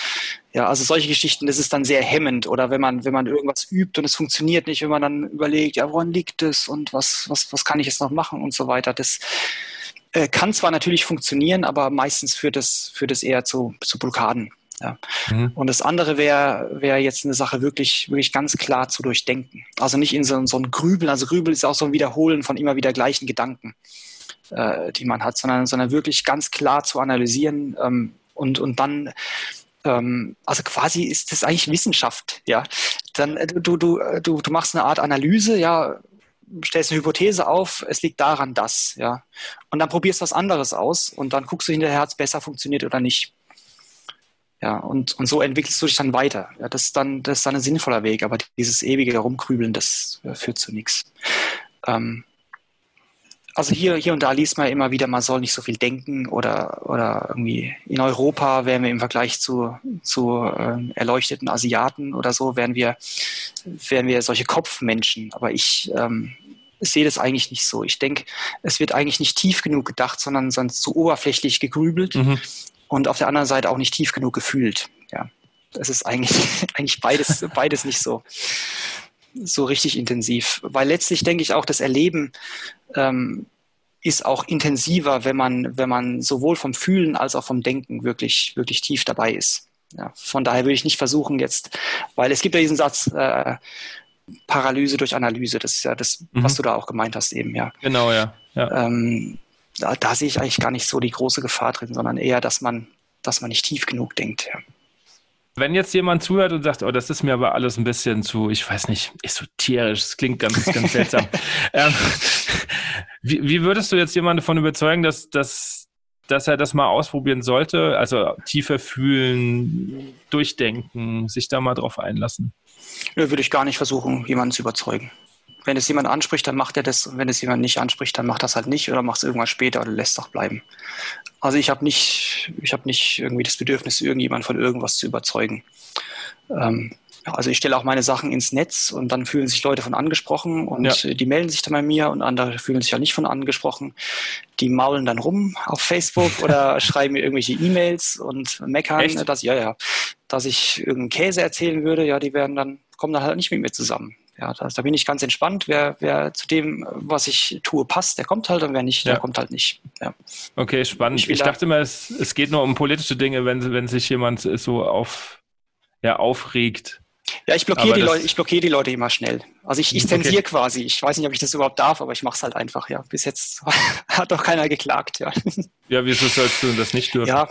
[SPEAKER 2] Ja, also solche Geschichten, das ist dann sehr hemmend. Oder wenn man, wenn man irgendwas übt und es funktioniert nicht, wenn man dann überlegt, ja, woran liegt es und was, was, was kann ich jetzt noch machen und so weiter. Das äh, kann zwar natürlich funktionieren, aber meistens führt es, führt es eher zu, zu Blockaden. Ja. Mhm. Und das andere wäre wäre jetzt eine Sache wirklich, wirklich ganz klar zu durchdenken. Also nicht in so, so ein Grübeln. Also Grübeln ist auch so ein Wiederholen von immer wieder gleichen Gedanken, äh, die man hat, sondern, sondern wirklich ganz klar zu analysieren ähm, und, und dann ähm, also quasi ist das eigentlich Wissenschaft, ja. Dann äh, du, du, du, du machst eine Art Analyse, ja, stellst eine Hypothese auf, es liegt daran das, ja. Und dann probierst du was anderes aus und dann guckst du hinterher, hat es besser funktioniert oder nicht. Ja, und, und so entwickelst du dich dann weiter. Ja, das ist dann, das ist dann ein sinnvoller Weg, aber dieses ewige Herumkrübeln, das äh, führt zu nichts. Ähm, also hier, hier und da liest man immer wieder, man soll nicht so viel denken oder, oder irgendwie in Europa wären wir im Vergleich zu, zu äh, erleuchteten Asiaten oder so, wären wir, wären wir solche Kopfmenschen. Aber ich ähm, sehe das eigentlich nicht so. Ich denke, es wird eigentlich nicht tief genug gedacht, sondern, sondern zu oberflächlich gegrübelt. Mhm und auf der anderen Seite auch nicht tief genug gefühlt. Ja, das ist eigentlich, eigentlich beides, beides nicht so, so richtig intensiv. Weil letztlich denke ich auch, das Erleben ähm, ist auch intensiver, wenn man, wenn man sowohl vom Fühlen als auch vom Denken wirklich, wirklich tief dabei ist. Ja, von daher würde ich nicht versuchen jetzt, weil es gibt ja diesen Satz, äh, Paralyse durch Analyse, das ist ja das, mhm. was du da auch gemeint hast eben, ja.
[SPEAKER 1] Genau, ja. ja.
[SPEAKER 2] Ähm, da, da sehe ich eigentlich gar nicht so die große Gefahr drin, sondern eher, dass man, dass man nicht tief genug denkt. Ja.
[SPEAKER 1] Wenn jetzt jemand zuhört und sagt, oh, das ist mir aber alles ein bisschen zu, ich weiß nicht, esoterisch, das klingt ganz, ganz seltsam. ähm, wie, wie, würdest du jetzt jemanden davon überzeugen, dass, dass, dass er das mal ausprobieren sollte? Also tiefer fühlen, durchdenken, sich da mal drauf einlassen?
[SPEAKER 2] Ja, würde ich gar nicht versuchen, jemanden zu überzeugen wenn es jemand anspricht, dann macht er das. Und wenn es jemand nicht anspricht, dann macht das halt nicht oder macht es irgendwann später oder lässt es auch bleiben. Also ich habe nicht, ich habe nicht irgendwie das Bedürfnis, irgendjemand von irgendwas zu überzeugen. Ähm, also ich stelle auch meine Sachen ins Netz und dann fühlen sich Leute von angesprochen und ja. die melden sich dann bei mir und andere fühlen sich ja nicht von angesprochen. Die maulen dann rum auf Facebook oder schreiben mir irgendwelche E-Mails und meckern, Echt? dass ja, ja, dass ich irgendeinen Käse erzählen würde, ja, die werden dann, kommen dann halt nicht mit mir zusammen. Ja, da, da bin ich ganz entspannt. Wer, wer zu dem, was ich tue, passt, der kommt halt und wer nicht, ja. der kommt halt nicht. Ja.
[SPEAKER 1] Okay, spannend. Ich, ich dachte immer, es, es geht nur um politische Dinge, wenn, wenn sich jemand so auf, ja, aufregt.
[SPEAKER 2] Ja, ich blockiere die, Leute, ich blockiere die Leute immer schnell. Also ich, ich zensiere okay. quasi. Ich weiß nicht, ob ich das überhaupt darf, aber ich mache es halt einfach, ja. Bis jetzt hat doch keiner geklagt, ja.
[SPEAKER 1] Ja, wieso sollst du das nicht dürfen?
[SPEAKER 2] Ja.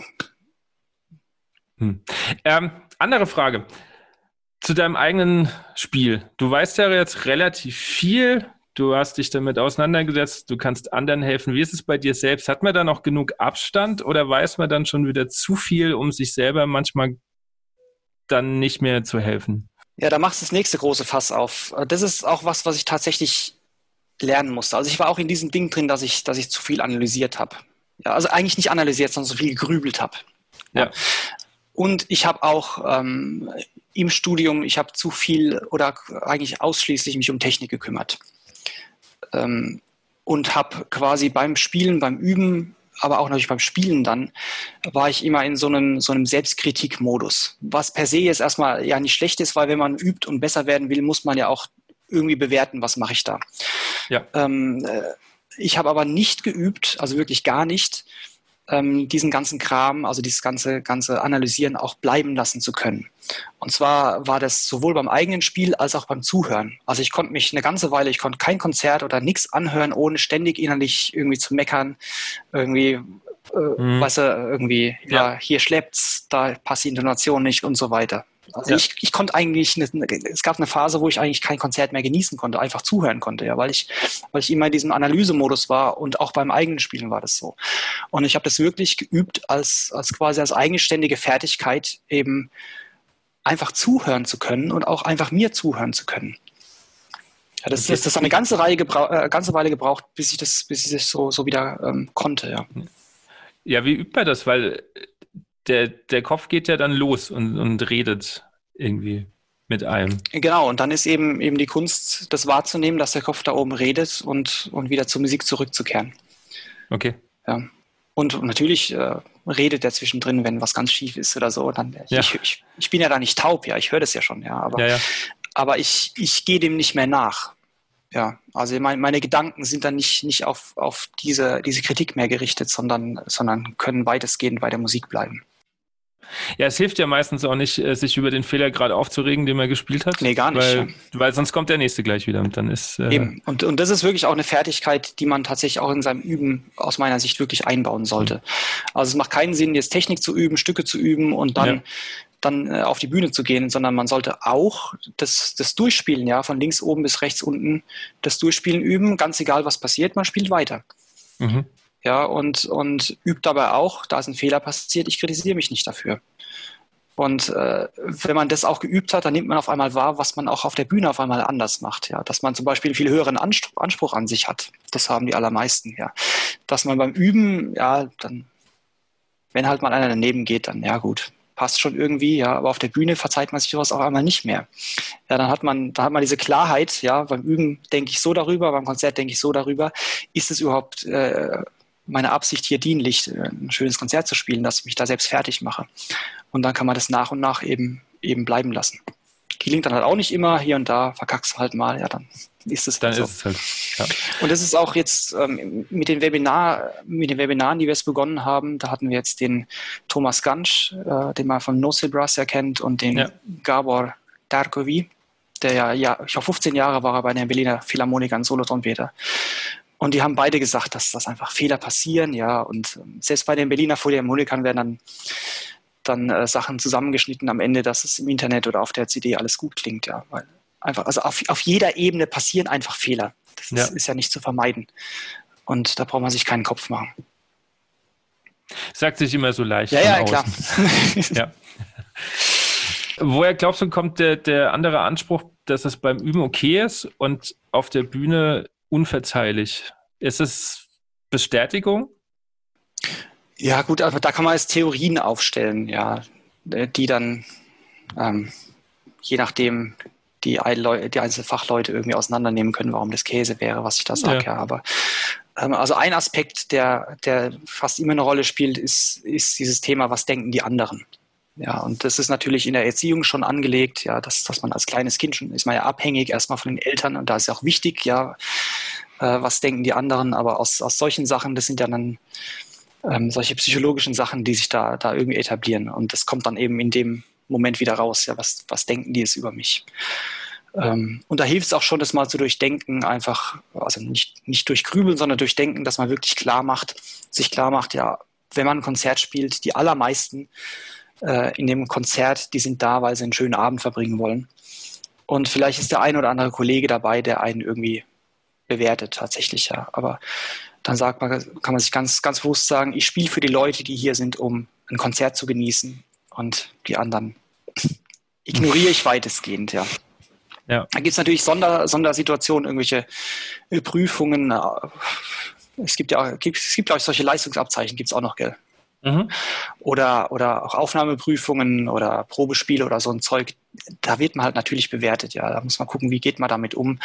[SPEAKER 1] Hm. Ähm, andere Frage zu deinem eigenen Spiel. Du weißt ja jetzt relativ viel. Du hast dich damit auseinandergesetzt. Du kannst anderen helfen. Wie ist es bei dir selbst? Hat man da noch genug Abstand oder weiß man dann schon wieder zu viel, um sich selber manchmal dann nicht mehr zu helfen?
[SPEAKER 2] Ja, da machst du das nächste große Fass auf. Das ist auch was, was ich tatsächlich lernen musste. Also ich war auch in diesem Ding drin, dass ich, dass ich zu viel analysiert habe. Ja, also eigentlich nicht analysiert, sondern so viel gegrübelt habe. Ja. Und ich habe auch ähm, im Studium, ich habe zu viel oder eigentlich ausschließlich mich um Technik gekümmert. Ähm, und habe quasi beim Spielen, beim Üben, aber auch natürlich beim Spielen dann, war ich immer in so einem, so einem Selbstkritikmodus. Was per se jetzt erstmal ja nicht schlecht ist, weil wenn man übt und besser werden will, muss man ja auch irgendwie bewerten, was mache ich da. Ja. Ähm, äh, ich habe aber nicht geübt, also wirklich gar nicht, ähm, diesen ganzen Kram, also dieses ganze, ganze Analysieren auch bleiben lassen zu können. Und zwar war das sowohl beim eigenen Spiel als auch beim Zuhören. Also ich konnte mich eine ganze Weile, ich konnte kein Konzert oder nichts anhören, ohne ständig innerlich irgendwie zu meckern, irgendwie, äh, mhm. weißt du, irgendwie, ja, ja hier schleppt's, da passt die Intonation nicht und so weiter. Also ja. ich, ich konnte eigentlich, eine, es gab eine Phase, wo ich eigentlich kein Konzert mehr genießen konnte, einfach zuhören konnte, ja, weil ich, weil ich immer in diesem Analysemodus war und auch beim eigenen Spielen war das so. Und ich habe das wirklich geübt als, als quasi als eigenständige Fertigkeit eben einfach zuhören zu können und auch einfach mir zuhören zu können. Ja, das, das, das hat eine ganze Reihe äh, ganze Weile gebraucht, bis ich das, bis ich das so, so wieder ähm, konnte, ja.
[SPEAKER 1] Ja, wie übt man das? Weil der, der Kopf geht ja dann los und, und redet irgendwie mit einem.
[SPEAKER 2] Genau, und dann ist eben, eben die Kunst, das wahrzunehmen, dass der Kopf da oben redet und, und wieder zur Musik zurückzukehren.
[SPEAKER 1] Okay.
[SPEAKER 2] Ja. Und natürlich äh, redet er zwischendrin, wenn was ganz schief ist oder so. Dann, ja. ich, ich, ich, bin ja da nicht taub, ja, ich höre das ja schon, ja. Aber, ja, ja. aber ich, ich gehe dem nicht mehr nach. Ja, also mein, meine Gedanken sind dann nicht, nicht auf, auf diese, diese Kritik mehr gerichtet, sondern, sondern können weitestgehend bei der Musik bleiben.
[SPEAKER 1] Ja, es hilft ja meistens auch nicht, äh, sich über den Fehler gerade aufzuregen, den man gespielt hat.
[SPEAKER 2] Nee, gar nicht.
[SPEAKER 1] Weil, weil sonst kommt der nächste gleich wieder und dann ist.
[SPEAKER 2] Äh Eben. Und, und das ist wirklich auch eine Fertigkeit, die man tatsächlich auch in seinem Üben aus meiner Sicht wirklich einbauen sollte. Mhm. Also es macht keinen Sinn, jetzt Technik zu üben, Stücke zu üben und dann. Ja dann äh, auf die Bühne zu gehen, sondern man sollte auch das, das Durchspielen, ja, von links oben bis rechts unten, das Durchspielen üben, ganz egal was passiert, man spielt weiter. Mhm ja, und, und übt dabei auch, da ist ein Fehler passiert, ich kritisiere mich nicht dafür. Und äh, wenn man das auch geübt hat, dann nimmt man auf einmal wahr, was man auch auf der Bühne auf einmal anders macht. Ja, dass man zum Beispiel einen viel höheren Anspruch, Anspruch an sich hat. Das haben die allermeisten. Ja, dass man beim Üben, ja, dann, wenn halt mal einer daneben geht, dann ja gut, passt schon irgendwie. Ja, aber auf der Bühne verzeiht man sich sowas auch einmal nicht mehr. Ja, dann hat man, da hat man diese Klarheit. Ja, beim Üben denke ich so darüber, beim Konzert denke ich so darüber. Ist es überhaupt äh, meine Absicht hier dienlich, äh, ein schönes Konzert zu spielen, dass ich mich da selbst fertig mache. Und dann kann man das nach und nach eben, eben bleiben lassen. Gelingt dann halt auch nicht immer, hier und da verkackst du halt mal, ja, dann ist es
[SPEAKER 1] dann halt ist so. Es halt,
[SPEAKER 2] ja. Und das ist auch jetzt ähm, mit, den Webinar, mit den Webinaren, die wir jetzt begonnen haben, da hatten wir jetzt den Thomas Gansch, äh, den man von No Brass erkennt, und den ja. Gabor Darkovi, der ja, ja, ich glaube 15 Jahre war er bei der Berliner Philharmoniker ein Solotrompeter. Und die haben beide gesagt, dass das einfach Fehler passieren, ja. Und ähm, selbst bei den Berliner Philharmonikern werden dann, dann äh, Sachen zusammengeschnitten am Ende, dass es im Internet oder auf der CD alles gut klingt, ja. Weil einfach, also auf, auf jeder Ebene passieren einfach Fehler. Das ja. Ist, ist ja nicht zu vermeiden. Und da braucht man sich keinen Kopf machen.
[SPEAKER 1] Sagt sich immer so leicht.
[SPEAKER 2] Ja, ja, klar.
[SPEAKER 1] ja. Woher glaubst du, kommt der, der andere Anspruch, dass es beim Üben okay ist und auf der Bühne unverzeihlich. Ist es Bestätigung?
[SPEAKER 2] Ja, gut, aber da kann man jetzt Theorien aufstellen, ja, die dann ähm, je nachdem die, die einzelnen Fachleute irgendwie auseinandernehmen können, warum das Käse wäre, was ich da sage. Ja. ja. Aber ähm, also ein Aspekt, der, der fast immer eine Rolle spielt, ist, ist dieses Thema, was denken die anderen? Ja, und das ist natürlich in der Erziehung schon angelegt, ja, dass, dass man als kleines Kind schon ist man ja abhängig erstmal von den Eltern und da ist ja auch wichtig, ja, äh, was denken die anderen, aber aus, aus solchen Sachen, das sind ja dann ähm, solche psychologischen Sachen, die sich da, da irgendwie etablieren und das kommt dann eben in dem Moment wieder raus, ja, was, was denken die jetzt über mich? Ähm, und da hilft es auch schon, das mal zu durchdenken, einfach, also nicht, nicht durchgrübeln, sondern durchdenken, dass man wirklich klar macht, sich klar macht, ja, wenn man ein Konzert spielt, die allermeisten äh, in dem Konzert, die sind da, weil sie einen schönen Abend verbringen wollen. Und vielleicht ist der ein oder andere Kollege dabei, der einen irgendwie bewertet tatsächlich, ja. Aber dann sagt man, kann man sich ganz, ganz bewusst sagen, ich spiele für die Leute, die hier sind, um ein Konzert zu genießen. Und die anderen ignoriere ich weitestgehend, ja. Ja. Da gibt es natürlich Sonder, Sondersituationen, irgendwelche Prüfungen. Es gibt ja, es gibt, glaube ich, solche Leistungsabzeichen gibt es auch noch, gell? Mhm. Oder, oder auch Aufnahmeprüfungen oder Probespiele oder so ein Zeug, da wird man halt natürlich bewertet, ja. Da muss man gucken, wie geht man damit um.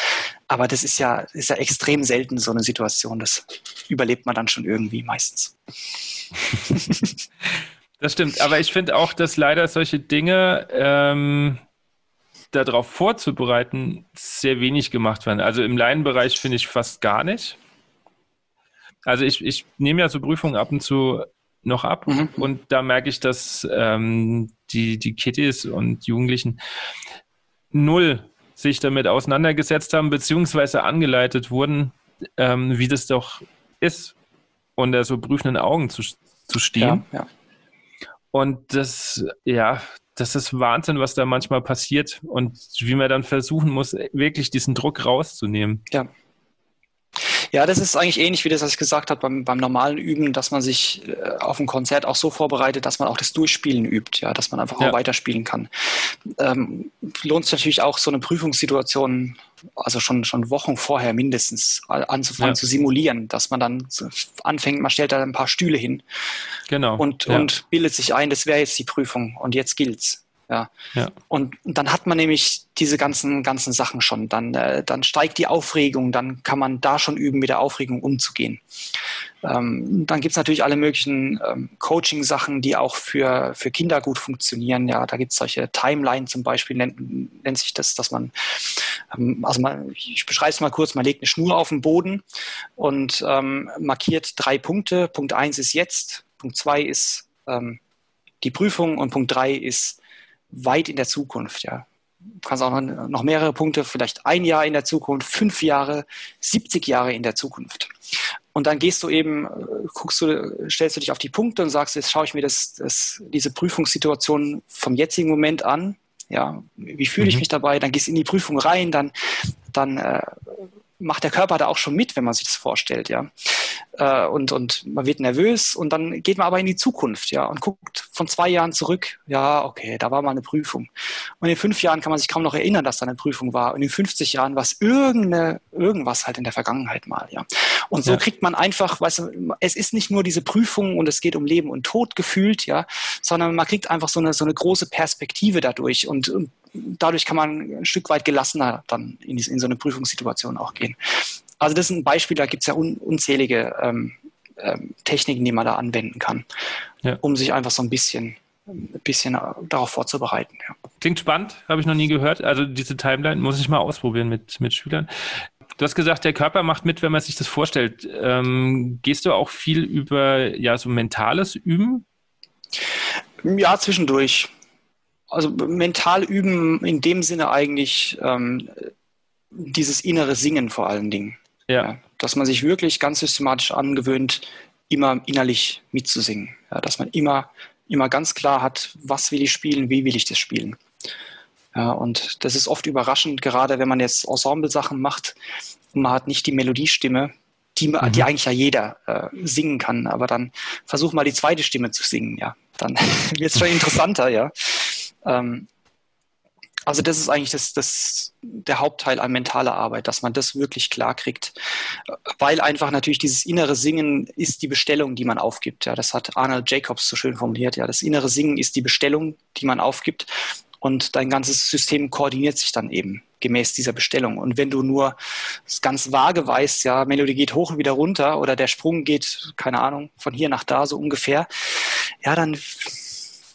[SPEAKER 2] Aber das ist ja, ist ja extrem selten so eine Situation. Das überlebt man dann schon irgendwie meistens.
[SPEAKER 1] das stimmt, aber ich finde auch, dass leider solche Dinge ähm, darauf vorzubereiten sehr wenig gemacht werden. Also im Laienbereich finde ich fast gar nicht. Also ich, ich nehme ja so Prüfungen ab und zu noch ab mhm. und da merke ich, dass ähm, die, die Kittys und Jugendlichen null sich damit auseinandergesetzt haben, beziehungsweise angeleitet wurden, ähm, wie das doch ist, unter so prüfenden Augen zu, zu stehen. Ja, ja. Und das, ja, das ist Wahnsinn, was da manchmal passiert und wie man dann versuchen muss, wirklich diesen Druck rauszunehmen.
[SPEAKER 2] Ja. Ja, das ist eigentlich ähnlich wie das, was ich gesagt habe beim, beim normalen Üben, dass man sich äh, auf ein Konzert auch so vorbereitet, dass man auch das Durchspielen übt, ja, dass man einfach ja. auch weiterspielen kann. Ähm, lohnt sich natürlich auch so eine Prüfungssituation, also schon, schon Wochen vorher mindestens anzufangen ja. zu simulieren, dass man dann anfängt, man stellt da ein paar Stühle hin
[SPEAKER 1] genau.
[SPEAKER 2] und, ja. und bildet sich ein, das wäre jetzt die Prüfung und jetzt gilt's. Ja. ja. Und, dann hat man nämlich diese ganzen, ganzen Sachen schon. Dann, äh, dann steigt die Aufregung, dann kann man da schon üben, mit der Aufregung umzugehen. Ähm, dann gibt's natürlich alle möglichen ähm, Coaching-Sachen, die auch für, für Kinder gut funktionieren. Ja, da gibt's solche Timeline zum Beispiel, nennt, nennt sich das, dass man, ähm, also man, ich beschreibe es mal kurz, man legt eine Schnur auf den Boden und ähm, markiert drei Punkte. Punkt eins ist jetzt, Punkt zwei ist ähm, die Prüfung und Punkt drei ist weit in der Zukunft, ja. Du kannst auch noch, mehrere Punkte, vielleicht ein Jahr in der Zukunft, fünf Jahre, 70 Jahre in der Zukunft. Und dann gehst du eben, guckst du, stellst du dich auf die Punkte und sagst, jetzt schaue ich mir das, das, diese Prüfungssituation vom jetzigen Moment an. Ja, wie fühle ich mhm. mich dabei? Dann gehst du in die Prüfung rein, dann, dann äh, macht der Körper da auch schon mit, wenn man sich das vorstellt, ja. Äh, und, und man wird nervös und dann geht man aber in die Zukunft, ja, und guckt von zwei Jahren zurück, ja, okay, da war mal eine Prüfung. Und in fünf Jahren kann man sich kaum noch erinnern, dass da eine Prüfung war. Und in 50 Jahren war es irgendeine, irgendwas halt in der Vergangenheit mal, ja. Und so ja. kriegt man einfach, weißt du, es ist nicht nur diese Prüfung und es geht um Leben und Tod gefühlt, ja, sondern man kriegt einfach so eine, so eine große Perspektive dadurch und, und dadurch kann man ein Stück weit gelassener dann in, in so eine Prüfungssituation auch gehen. Also das ist ein Beispiel, da gibt es ja un, unzählige ähm, ähm, Techniken, die man da anwenden kann, ja. um sich einfach so ein bisschen, ein bisschen äh, darauf vorzubereiten. Ja.
[SPEAKER 1] Klingt spannend, habe ich noch nie gehört. Also diese Timeline muss ich mal ausprobieren mit, mit Schülern. Du hast gesagt, der Körper macht mit, wenn man sich das vorstellt. Ähm, gehst du auch viel über ja so mentales Üben?
[SPEAKER 2] Ja, zwischendurch. Also mental üben in dem Sinne eigentlich ähm, dieses innere Singen vor allen Dingen. Ja. ja. Dass man sich wirklich ganz systematisch angewöhnt, immer innerlich mitzusingen. Ja, dass man immer, immer ganz klar hat, was will ich spielen, wie will ich das spielen. Ja, und das ist oft überraschend, gerade wenn man jetzt Ensemble-Sachen macht und man hat nicht die Melodiestimme, die, mhm. die eigentlich ja jeder äh, singen kann, aber dann versuch mal die zweite Stimme zu singen, ja. Dann wird es schon interessanter, ja. Ähm, also das ist eigentlich das, das, der Hauptteil an mentaler Arbeit, dass man das wirklich klar kriegt. Weil einfach natürlich dieses innere Singen ist die Bestellung, die man aufgibt. Ja, das hat Arnold Jacobs so schön formuliert. Ja, das innere Singen ist die Bestellung, die man aufgibt. Und dein ganzes System koordiniert sich dann eben gemäß dieser Bestellung. Und wenn du nur ganz vage weißt, ja, Melodie geht hoch und wieder runter oder der Sprung geht, keine Ahnung, von hier nach da so ungefähr, ja, dann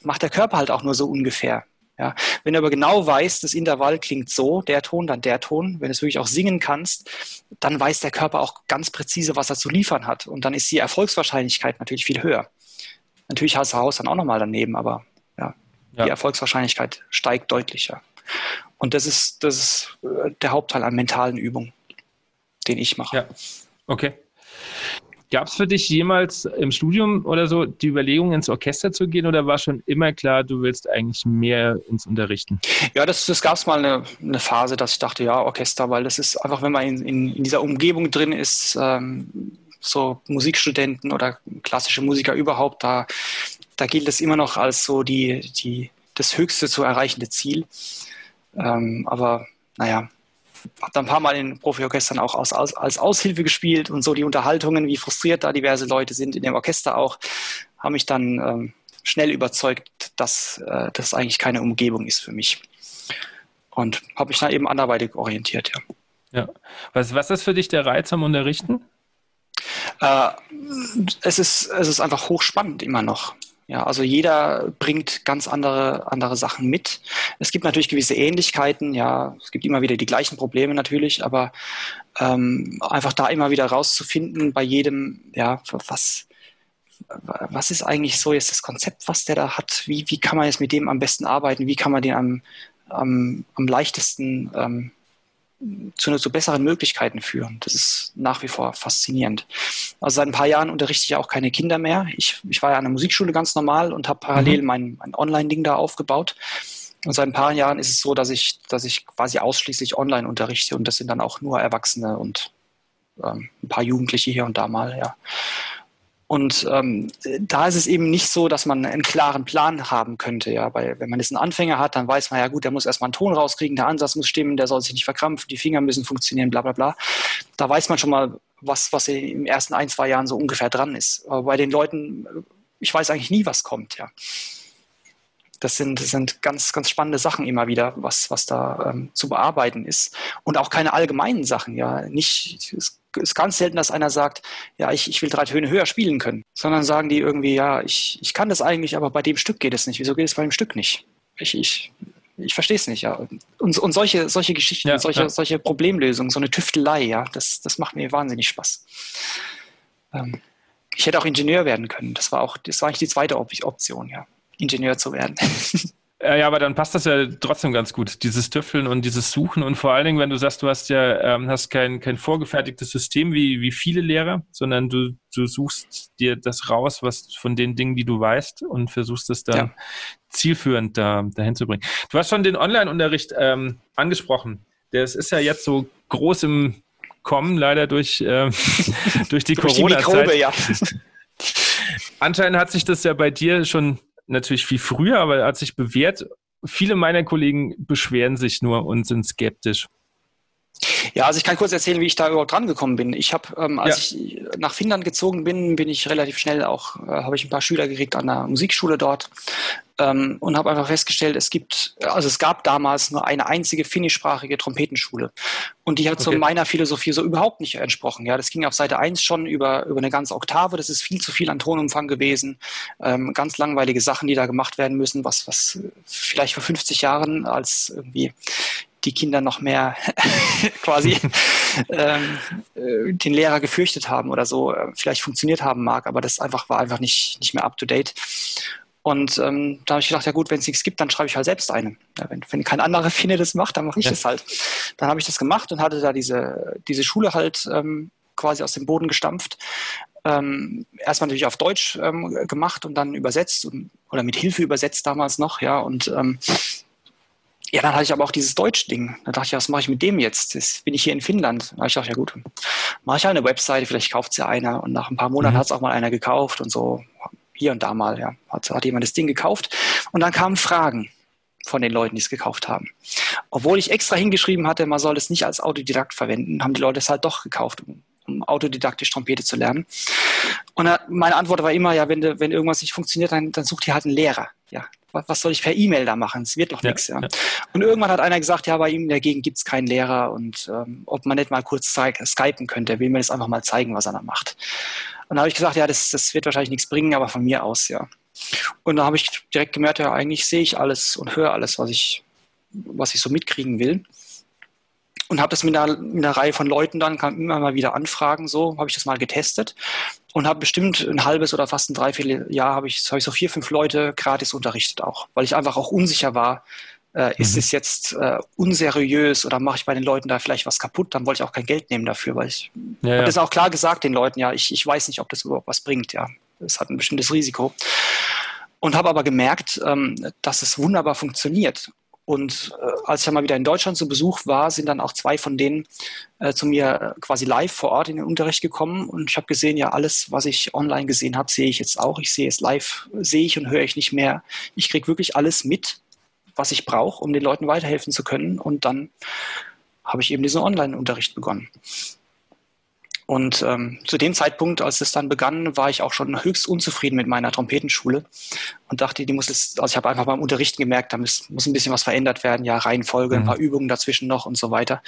[SPEAKER 2] macht der Körper halt auch nur so ungefähr. Ja, wenn du aber genau weißt, das Intervall klingt so, der Ton, dann der Ton, wenn du es wirklich auch singen kannst, dann weiß der Körper auch ganz präzise, was er zu liefern hat. Und dann ist die Erfolgswahrscheinlichkeit natürlich viel höher. Natürlich hast du Haus dann auch nochmal daneben, aber ja, ja, die Erfolgswahrscheinlichkeit steigt deutlicher. Und das ist, das ist äh, der Hauptteil an mentalen Übungen, den ich mache.
[SPEAKER 1] Ja, okay. Gab es für dich jemals im Studium oder so die Überlegung, ins Orchester zu gehen oder war schon immer klar, du willst eigentlich mehr ins Unterrichten?
[SPEAKER 2] Ja, das, das gab es mal eine, eine, Phase, dass ich dachte, ja, Orchester, weil das ist einfach, wenn man in, in, in dieser Umgebung drin ist, ähm, so Musikstudenten oder klassische Musiker überhaupt, da, da gilt es immer noch als so die, die, das höchste zu erreichende Ziel. Ähm, aber naja, habe dann ein paar Mal in Profiorchestern auch als, als, als Aushilfe gespielt und so die Unterhaltungen, wie frustriert da diverse Leute sind in dem Orchester auch, haben mich dann ähm, schnell überzeugt, dass äh, das eigentlich keine Umgebung ist für mich. Und habe mich dann eben anderweitig orientiert, ja.
[SPEAKER 1] Ja. Was, was ist für dich der Reiz am Unterrichten?
[SPEAKER 2] Äh, es, ist, es ist einfach hochspannend immer noch. Ja, also jeder bringt ganz andere, andere Sachen mit. Es gibt natürlich gewisse Ähnlichkeiten, ja, es gibt immer wieder die gleichen Probleme natürlich, aber ähm, einfach da immer wieder rauszufinden bei jedem, ja, was, was ist eigentlich so jetzt das Konzept, was der da hat? Wie, wie kann man jetzt mit dem am besten arbeiten? Wie kann man den am, am, am leichtesten ähm, zu, zu besseren Möglichkeiten führen. Das ist nach wie vor faszinierend. Also seit ein paar Jahren unterrichte ich auch keine Kinder mehr. Ich, ich war ja an der Musikschule ganz normal und habe parallel mhm. mein, mein Online-Ding da aufgebaut. Und seit ein paar Jahren ist es so, dass ich, dass ich quasi ausschließlich online unterrichte und das sind dann auch nur Erwachsene und ähm, ein paar Jugendliche hier und da mal, ja. Und ähm, da ist es eben nicht so, dass man einen klaren Plan haben könnte. Ja, weil wenn man jetzt einen Anfänger hat, dann weiß man ja gut, der muss erstmal einen Ton rauskriegen, der Ansatz muss stimmen, der soll sich nicht verkrampfen, die Finger müssen funktionieren, bla bla bla. Da weiß man schon mal, was, was in den ersten ein, zwei Jahren so ungefähr dran ist. Aber bei den Leuten, ich weiß eigentlich nie, was kommt, ja. Das sind, das sind ganz, ganz spannende Sachen immer wieder, was, was da ähm, zu bearbeiten ist. Und auch keine allgemeinen Sachen, ja. Nicht, es ist ganz selten, dass einer sagt, ja, ich, ich will drei Töne höher spielen können, sondern sagen die irgendwie, ja, ich, ich kann das eigentlich, aber bei dem Stück geht es nicht. Wieso geht es bei dem Stück nicht? Ich, ich, ich verstehe es nicht, ja. Und, und solche, solche Geschichten, ja, solche, ja. solche Problemlösungen, so eine Tüftelei, ja, das, das macht mir wahnsinnig Spaß. Ähm, ich hätte auch Ingenieur werden können. Das war auch, das war eigentlich die zweite Option, ja, Ingenieur zu werden.
[SPEAKER 1] Ja, aber dann passt das ja trotzdem ganz gut, dieses Tüfteln und dieses Suchen und vor allen Dingen, wenn du sagst, du hast ja ähm, hast kein, kein vorgefertigtes System wie, wie viele Lehrer, sondern du, du suchst dir das raus, was von den Dingen, die du weißt und versuchst es dann ja. zielführend da, dahin zu bringen. Du hast schon den Online-Unterricht ähm, angesprochen. Das ist ja jetzt so groß im Kommen, leider durch, ähm, durch die Corona-Zeit. Ja. Anscheinend hat sich das ja bei dir schon natürlich viel früher, aber hat sich bewährt. Viele meiner Kollegen beschweren sich nur und sind skeptisch.
[SPEAKER 2] Ja, also ich kann kurz erzählen, wie ich da überhaupt rangekommen bin. Ich habe, ähm, als ja. ich nach Finnland gezogen bin, bin ich relativ schnell auch, äh, habe ich ein paar Schüler gekriegt an der Musikschule dort ähm, und habe einfach festgestellt, es gibt, also es gab damals nur eine einzige finnischsprachige Trompetenschule und die hat okay. so meiner Philosophie so überhaupt nicht entsprochen. Ja, das ging auf Seite 1 schon über, über eine ganze Oktave, das ist viel zu viel an Tonumfang gewesen, ähm, ganz langweilige Sachen, die da gemacht werden müssen, was, was vielleicht vor 50 Jahren als irgendwie die Kinder noch mehr quasi ähm, äh, den Lehrer gefürchtet haben oder so, äh, vielleicht funktioniert haben mag, aber das einfach war einfach nicht, nicht mehr up to date. Und ähm, da habe ich gedacht, ja gut, wenn es nichts gibt, dann schreibe ich halt selbst eine. Ja, wenn, wenn kein anderer Finne das macht, dann mache ich ja. das halt. Dann habe ich das gemacht und hatte da diese, diese Schule halt ähm, quasi aus dem Boden gestampft. Ähm, erstmal natürlich auf Deutsch ähm, gemacht und dann übersetzt und, oder mit Hilfe übersetzt damals noch, ja. Und ähm, ja, dann hatte ich aber auch dieses Deutsch-Ding. Da dachte ich, was mache ich mit dem jetzt? Jetzt bin ich hier in Finnland. Da habe ich gedacht, ja gut, mache ich halt eine Webseite, vielleicht kauft es ja einer. Und nach ein paar Monaten mhm. hat es auch mal einer gekauft und so hier und da mal, ja, hat, hat jemand das Ding gekauft. Und dann kamen Fragen von den Leuten, die es gekauft haben. Obwohl ich extra hingeschrieben hatte, man soll es nicht als Autodidakt verwenden, haben die Leute es halt doch gekauft, um, um autodidaktisch Trompete zu lernen. Und meine Antwort war immer, ja, wenn, wenn irgendwas nicht funktioniert, dann, dann sucht ihr halt einen Lehrer. Ja, was soll ich per E-Mail da machen? Es wird doch ja, nichts. Ja. ja. Und irgendwann hat einer gesagt, ja, bei ihm in der Gegend gibt es keinen Lehrer und ähm, ob man nicht mal kurz skypen könnte. Will mir das einfach mal zeigen, was er da macht. Und da habe ich gesagt, ja, das, das wird wahrscheinlich nichts bringen, aber von mir aus, ja. Und da habe ich direkt gemerkt, ja, eigentlich sehe ich alles und höre alles, was ich, was ich so mitkriegen will und habe das mit einer, mit einer, Reihe von Leuten dann, kam immer mal wieder Anfragen, so habe ich das mal getestet und habe bestimmt ein halbes oder fast ein Dreivierteljahr habe ich, hab ich so vier, fünf Leute gratis unterrichtet auch, weil ich einfach auch unsicher war, äh, ist mhm. es jetzt äh, unseriös oder mache ich bei den Leuten da vielleicht was kaputt? Dann wollte ich auch kein Geld nehmen dafür, weil ich ja, habe das auch klar gesagt den Leuten, ja, ich, ich weiß nicht, ob das überhaupt was bringt, ja. Es hat ein bestimmtes Risiko. Und habe aber gemerkt, ähm, dass es wunderbar funktioniert. Und äh, als ich dann mal wieder in Deutschland zu Besuch war, sind dann auch zwei von denen äh, zu mir äh, quasi live vor Ort in den Unterricht gekommen. Und ich habe gesehen, ja, alles, was ich online gesehen habe, sehe ich jetzt auch. Ich sehe es live, sehe ich und höre ich nicht mehr. Ich kriege wirklich alles mit, was ich brauche, um den Leuten weiterhelfen zu können. Und dann habe ich eben diesen Online-Unterricht begonnen. Und ähm, zu dem Zeitpunkt, als es dann begann, war ich auch schon höchst unzufrieden mit meiner Trompetenschule und dachte, die muss es, also ich habe einfach beim Unterrichten gemerkt, da muss, muss ein bisschen was verändert werden, ja, Reihenfolge, mhm. ein paar Übungen dazwischen noch und so weiter.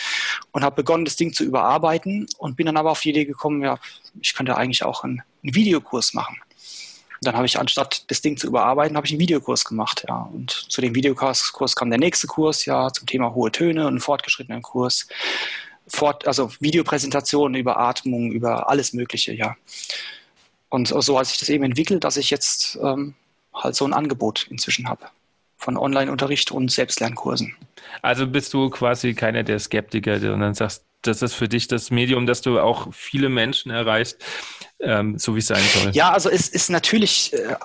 [SPEAKER 2] Und habe begonnen, das Ding zu überarbeiten und bin dann aber auf die Idee gekommen, ja, ich könnte eigentlich auch einen, einen Videokurs machen. Dann habe ich anstatt das Ding zu überarbeiten, habe ich einen Videokurs gemacht, ja. Und zu dem Videokurs Kurs kam der nächste Kurs, ja, zum Thema hohe Töne und einen fortgeschrittenen Kurs. Fort, also Videopräsentationen über Atmung, über alles Mögliche, ja. Und so hat sich das eben entwickelt, dass ich jetzt ähm, halt so ein Angebot inzwischen habe von Online-Unterricht und Selbstlernkursen.
[SPEAKER 1] Also bist du quasi keiner der Skeptiker, der dann sagst, das ist für dich das Medium, dass du auch viele Menschen erreichst, ähm, so wie es sein soll.
[SPEAKER 2] Ja, also es ist natürlich äh,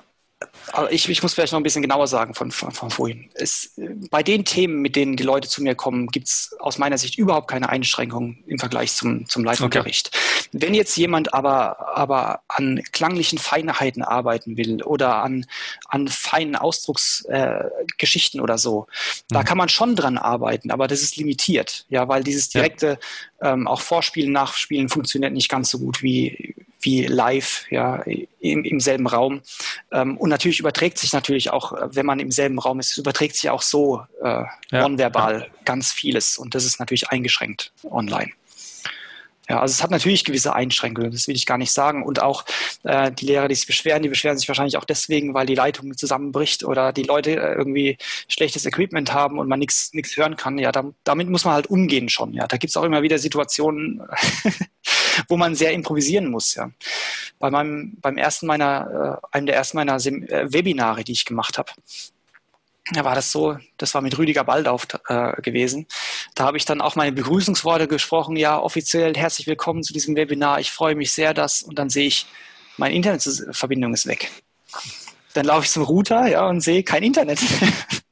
[SPEAKER 2] aber ich, ich muss vielleicht noch ein bisschen genauer sagen von, von, von vorhin. Es, bei den Themen, mit denen die Leute zu mir kommen, gibt es aus meiner Sicht überhaupt keine Einschränkungen im Vergleich zum, zum Live-Unterricht. Okay. Wenn jetzt jemand aber, aber an klanglichen Feinheiten arbeiten will oder an, an feinen Ausdrucksgeschichten äh, oder so, mhm. da kann man schon dran arbeiten, aber das ist limitiert, ja, weil dieses direkte ja. ähm, auch Vorspielen, Nachspielen funktioniert nicht ganz so gut wie, wie live, ja, im, im selben Raum. Ähm, und natürlich überträgt sich natürlich auch, wenn man im selben Raum ist, überträgt sich auch so äh, ja, nonverbal ja. ganz vieles. Und das ist natürlich eingeschränkt online. Ja, also es hat natürlich gewisse Einschränkungen, das will ich gar nicht sagen. Und auch äh, die Lehrer, die sich beschweren, die beschweren sich wahrscheinlich auch deswegen, weil die Leitung zusammenbricht oder die Leute äh, irgendwie schlechtes Equipment haben und man nichts hören kann. Ja, da, damit muss man halt umgehen schon. Ja, da gibt es auch immer wieder Situationen, wo man sehr improvisieren muss. Ja. Bei meinem, beim ersten meiner, äh, einem der ersten meiner Sem äh, Webinare, die ich gemacht habe, da war das so, das war mit Rüdiger Baldauf äh, gewesen. Da habe ich dann auch meine Begrüßungsworte gesprochen, ja, offiziell herzlich willkommen zu diesem Webinar. Ich freue mich sehr, dass, und dann sehe ich, meine Internetverbindung ist weg. Dann laufe ich zum Router, ja, und sehe kein Internet.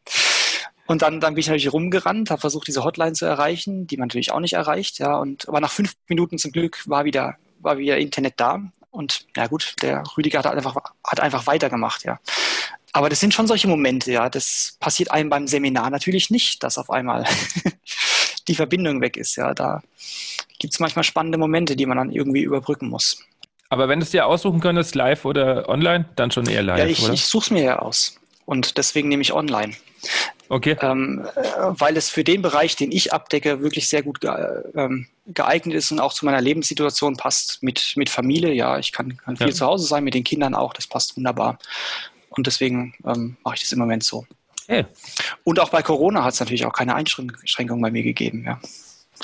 [SPEAKER 2] und dann, dann bin ich natürlich rumgerannt, habe versucht, diese Hotline zu erreichen, die man natürlich auch nicht erreicht, ja, und aber nach fünf Minuten zum Glück war wieder, war wieder Internet da. Und ja gut, der Rüdiger hat einfach, hat einfach weitergemacht, ja. Aber das sind schon solche Momente, ja. Das passiert einem beim Seminar natürlich nicht, dass auf einmal die Verbindung weg ist, ja. Da gibt es manchmal spannende Momente, die man dann irgendwie überbrücken muss.
[SPEAKER 1] Aber wenn du es dir aussuchen könntest, live oder online, dann schon eher live, ja,
[SPEAKER 2] ich,
[SPEAKER 1] oder?
[SPEAKER 2] ich suche es mir ja aus. Und deswegen nehme ich online.
[SPEAKER 1] Okay.
[SPEAKER 2] Ähm, äh, weil es für den Bereich, den ich abdecke, wirklich sehr gut ähm, geeignet ist und auch zu meiner Lebenssituation passt mit, mit Familie. Ja, ich kann, kann viel ja. zu Hause sein, mit den Kindern auch, das passt wunderbar. Und deswegen ähm, mache ich das im Moment so. Hey. Und auch bei Corona hat es natürlich auch keine Einschränkungen bei mir gegeben. Ja.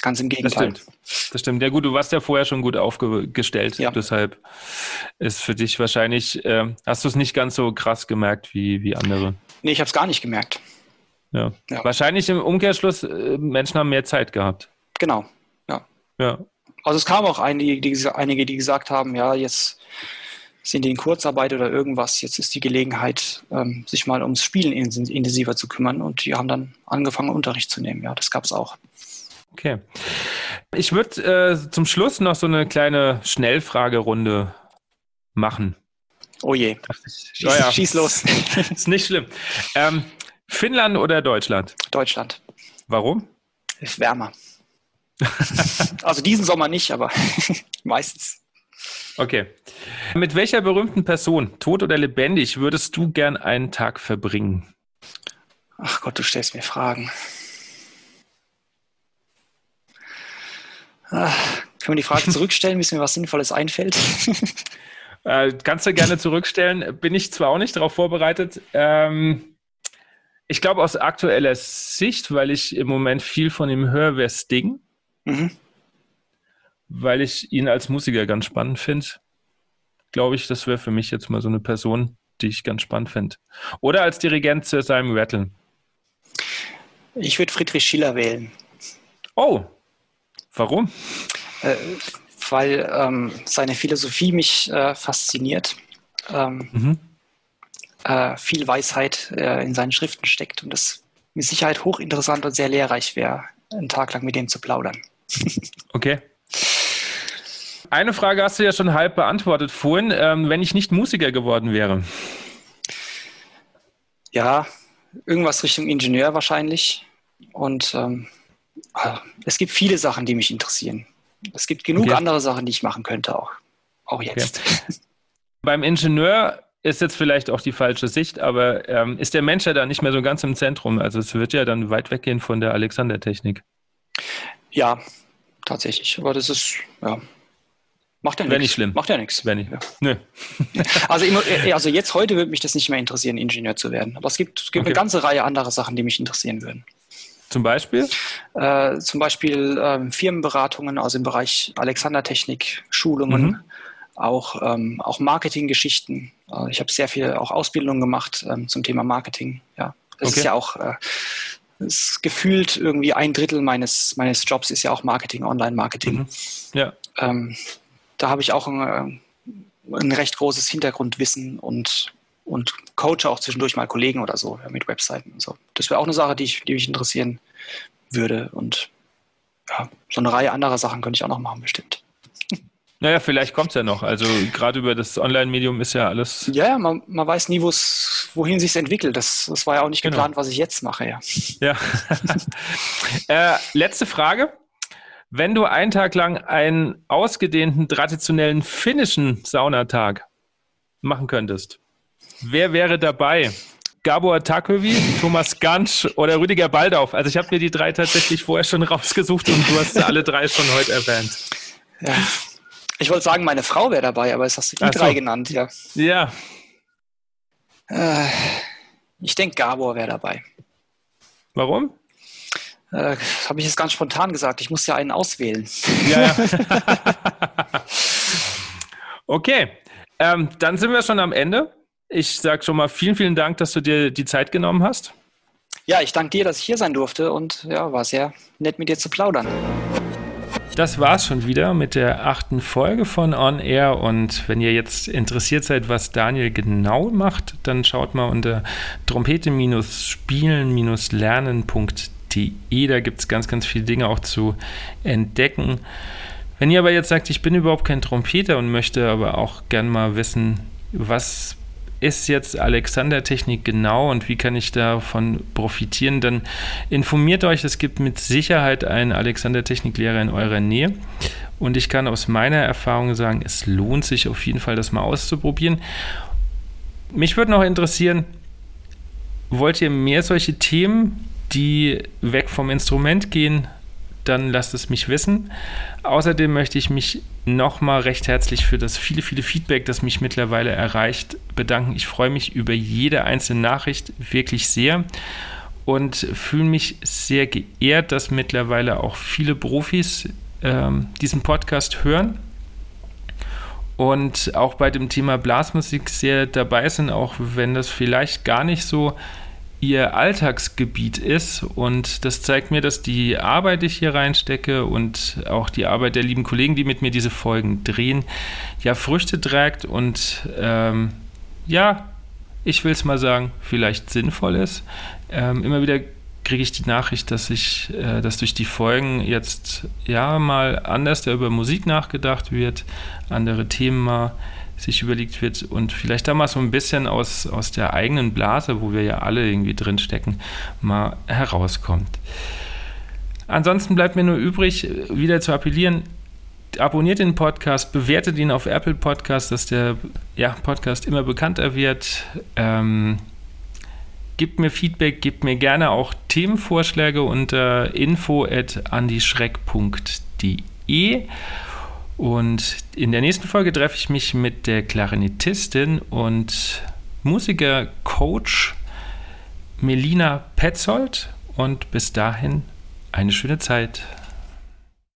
[SPEAKER 2] Ganz im Gegenteil.
[SPEAKER 1] Das stimmt. das stimmt. Ja gut, du warst ja vorher schon gut aufgestellt. Ja. Deshalb ist für dich wahrscheinlich, äh, hast du es nicht ganz so krass gemerkt wie, wie andere.
[SPEAKER 2] Nee, ich habe es gar nicht gemerkt.
[SPEAKER 1] Ja. ja. Wahrscheinlich im Umkehrschluss, äh, Menschen haben mehr Zeit gehabt.
[SPEAKER 2] Genau. Ja.
[SPEAKER 1] ja.
[SPEAKER 2] Also es kamen auch einige die, einige, die gesagt haben, ja, jetzt sind die in Kurzarbeit oder irgendwas. Jetzt ist die Gelegenheit, ähm, sich mal ums Spielen intensiver zu kümmern. Und die haben dann angefangen, Unterricht zu nehmen. Ja, das gab es auch.
[SPEAKER 1] Okay. Ich würde äh, zum Schluss noch so eine kleine Schnellfragerunde machen.
[SPEAKER 2] Oh je.
[SPEAKER 1] Schieß, oh ja. schieß los. ist nicht schlimm. Ähm, Finnland oder Deutschland?
[SPEAKER 2] Deutschland.
[SPEAKER 1] Warum?
[SPEAKER 2] Ist wärmer. also diesen Sommer nicht, aber meistens.
[SPEAKER 1] Okay. Mit welcher berühmten Person, tot oder lebendig, würdest du gern einen Tag verbringen?
[SPEAKER 2] Ach Gott, du stellst mir Fragen. Ach, können wir die Frage zurückstellen, bis mir was Sinnvolles einfällt?
[SPEAKER 1] äh, kannst du gerne zurückstellen. Bin ich zwar auch nicht darauf vorbereitet. Ähm, ich glaube aus aktueller Sicht, weil ich im Moment viel von ihm höre, wäre Sting. Mhm weil ich ihn als Musiker ganz spannend finde, glaube ich, das wäre für mich jetzt mal so eine Person, die ich ganz spannend finde. Oder als Dirigent zu seinem Rattle.
[SPEAKER 2] Ich würde Friedrich Schiller wählen.
[SPEAKER 1] Oh, warum?
[SPEAKER 2] Äh, weil ähm, seine Philosophie mich äh, fasziniert. Ähm, mhm. äh, viel Weisheit äh, in seinen Schriften steckt und das mit Sicherheit hochinteressant und sehr lehrreich wäre, einen Tag lang mit dem zu plaudern.
[SPEAKER 1] okay. Eine Frage hast du ja schon halb beantwortet vorhin, ähm, wenn ich nicht Musiker geworden wäre.
[SPEAKER 2] Ja, irgendwas Richtung Ingenieur wahrscheinlich. Und ähm, ah, es gibt viele Sachen, die mich interessieren. Es gibt genug okay. andere Sachen, die ich machen könnte, auch, auch jetzt. Okay.
[SPEAKER 1] Beim Ingenieur ist jetzt vielleicht auch die falsche Sicht, aber ähm, ist der Mensch ja da nicht mehr so ganz im Zentrum? Also es wird ja dann weit weggehen von der Alexander-Technik.
[SPEAKER 2] Ja, tatsächlich. Aber das ist, ja, Macht ja
[SPEAKER 1] nichts. Wäre nicht schlimm.
[SPEAKER 2] Macht ja nichts.
[SPEAKER 1] Wäre nicht.
[SPEAKER 2] Ja. Nö. also, äh, also jetzt heute würde mich das nicht mehr interessieren, Ingenieur zu werden. Aber es gibt, es gibt okay. eine ganze Reihe anderer Sachen, die mich interessieren würden.
[SPEAKER 1] Zum Beispiel?
[SPEAKER 2] Äh, zum Beispiel ähm, Firmenberatungen, also im Bereich Alexandertechnik, Schulungen, mhm. auch, ähm, auch Marketinggeschichten. Äh, ich habe sehr viel auch Ausbildung gemacht ähm, zum Thema Marketing. Ja, das okay. ist ja auch äh, ist gefühlt irgendwie ein Drittel meines, meines Jobs ist ja auch Marketing, Online-Marketing. Mhm.
[SPEAKER 1] Ja. Ähm,
[SPEAKER 2] da habe ich auch ein, ein, recht großes Hintergrundwissen und, und coache auch zwischendurch mal Kollegen oder so ja, mit Webseiten und so. Das wäre auch eine Sache, die, ich, die mich interessieren würde. Und ja, so eine Reihe anderer Sachen könnte ich auch noch machen, bestimmt.
[SPEAKER 1] Naja, vielleicht kommt es ja noch. Also gerade über das Online-Medium ist ja alles.
[SPEAKER 2] Ja, ja man, man weiß nie, wohin sich entwickelt. Das, das war ja auch nicht genau. geplant, was ich jetzt mache, ja.
[SPEAKER 1] Ja. äh, letzte Frage. Wenn du einen Tag lang einen ausgedehnten, traditionellen finnischen Saunatag machen könntest, wer wäre dabei? Gabor Takövi, Thomas Gansch oder Rüdiger Baldauf. Also ich habe mir die drei tatsächlich vorher schon rausgesucht und du hast alle drei schon heute erwähnt.
[SPEAKER 2] Ja. Ich wollte sagen, meine Frau wäre dabei, aber es hast du die Ach drei so. genannt, ja.
[SPEAKER 1] Ja.
[SPEAKER 2] Äh, ich denke, Gabor wäre dabei.
[SPEAKER 1] Warum?
[SPEAKER 2] Äh, Habe ich jetzt ganz spontan gesagt. Ich muss ja einen auswählen.
[SPEAKER 1] Ja, ja. okay, ähm, dann sind wir schon am Ende. Ich sage schon mal vielen, vielen Dank, dass du dir die Zeit genommen hast.
[SPEAKER 2] Ja, ich danke dir, dass ich hier sein durfte und ja, war sehr nett mit dir zu plaudern.
[SPEAKER 1] Das war's schon wieder mit der achten Folge von On Air. Und wenn ihr jetzt interessiert seid, was Daniel genau macht, dann schaut mal unter trompete-spielen-lernen.de. Da gibt es ganz, ganz viele Dinge auch zu entdecken. Wenn ihr aber jetzt sagt, ich bin überhaupt kein Trompeter und möchte aber auch gern mal wissen, was ist jetzt Alexander-Technik genau und wie kann ich davon profitieren, dann informiert euch, es gibt mit Sicherheit einen Alexander-Technik-Lehrer in eurer Nähe. Und ich kann aus meiner Erfahrung sagen, es lohnt sich auf jeden Fall, das mal auszuprobieren. Mich würde noch interessieren, wollt ihr mehr solche Themen, die weg vom Instrument gehen, dann lasst es mich wissen. Außerdem möchte ich mich nochmal recht herzlich für das viele, viele Feedback, das mich mittlerweile erreicht, bedanken. Ich freue mich über jede einzelne Nachricht wirklich sehr und fühle mich sehr geehrt, dass mittlerweile auch viele Profis ähm, diesen Podcast hören und auch bei dem Thema Blasmusik sehr dabei sind, auch wenn das vielleicht gar nicht so ihr Alltagsgebiet ist. Und das zeigt mir, dass die Arbeit, die ich hier reinstecke und auch die Arbeit der lieben Kollegen, die mit mir diese Folgen drehen, ja Früchte trägt und ähm, ja, ich will es mal sagen, vielleicht sinnvoll ist. Ähm, immer wieder kriege ich die Nachricht, dass ich, äh, dass durch die Folgen jetzt ja mal anders über Musik nachgedacht wird, andere Themen mal sich überlegt wird und vielleicht da mal so ein bisschen aus, aus der eigenen Blase, wo wir ja alle irgendwie drin stecken, mal herauskommt. Ansonsten bleibt mir nur übrig, wieder zu appellieren, abonniert den Podcast, bewertet ihn auf Apple Podcast, dass der ja, Podcast immer bekannter wird. Ähm, gebt mir Feedback, gebt mir gerne auch Themenvorschläge unter info.andischreck.de. Und in der nächsten Folge treffe ich mich mit der Klarinettistin und Musiker-Coach Melina Petzold. Und bis dahin eine schöne Zeit.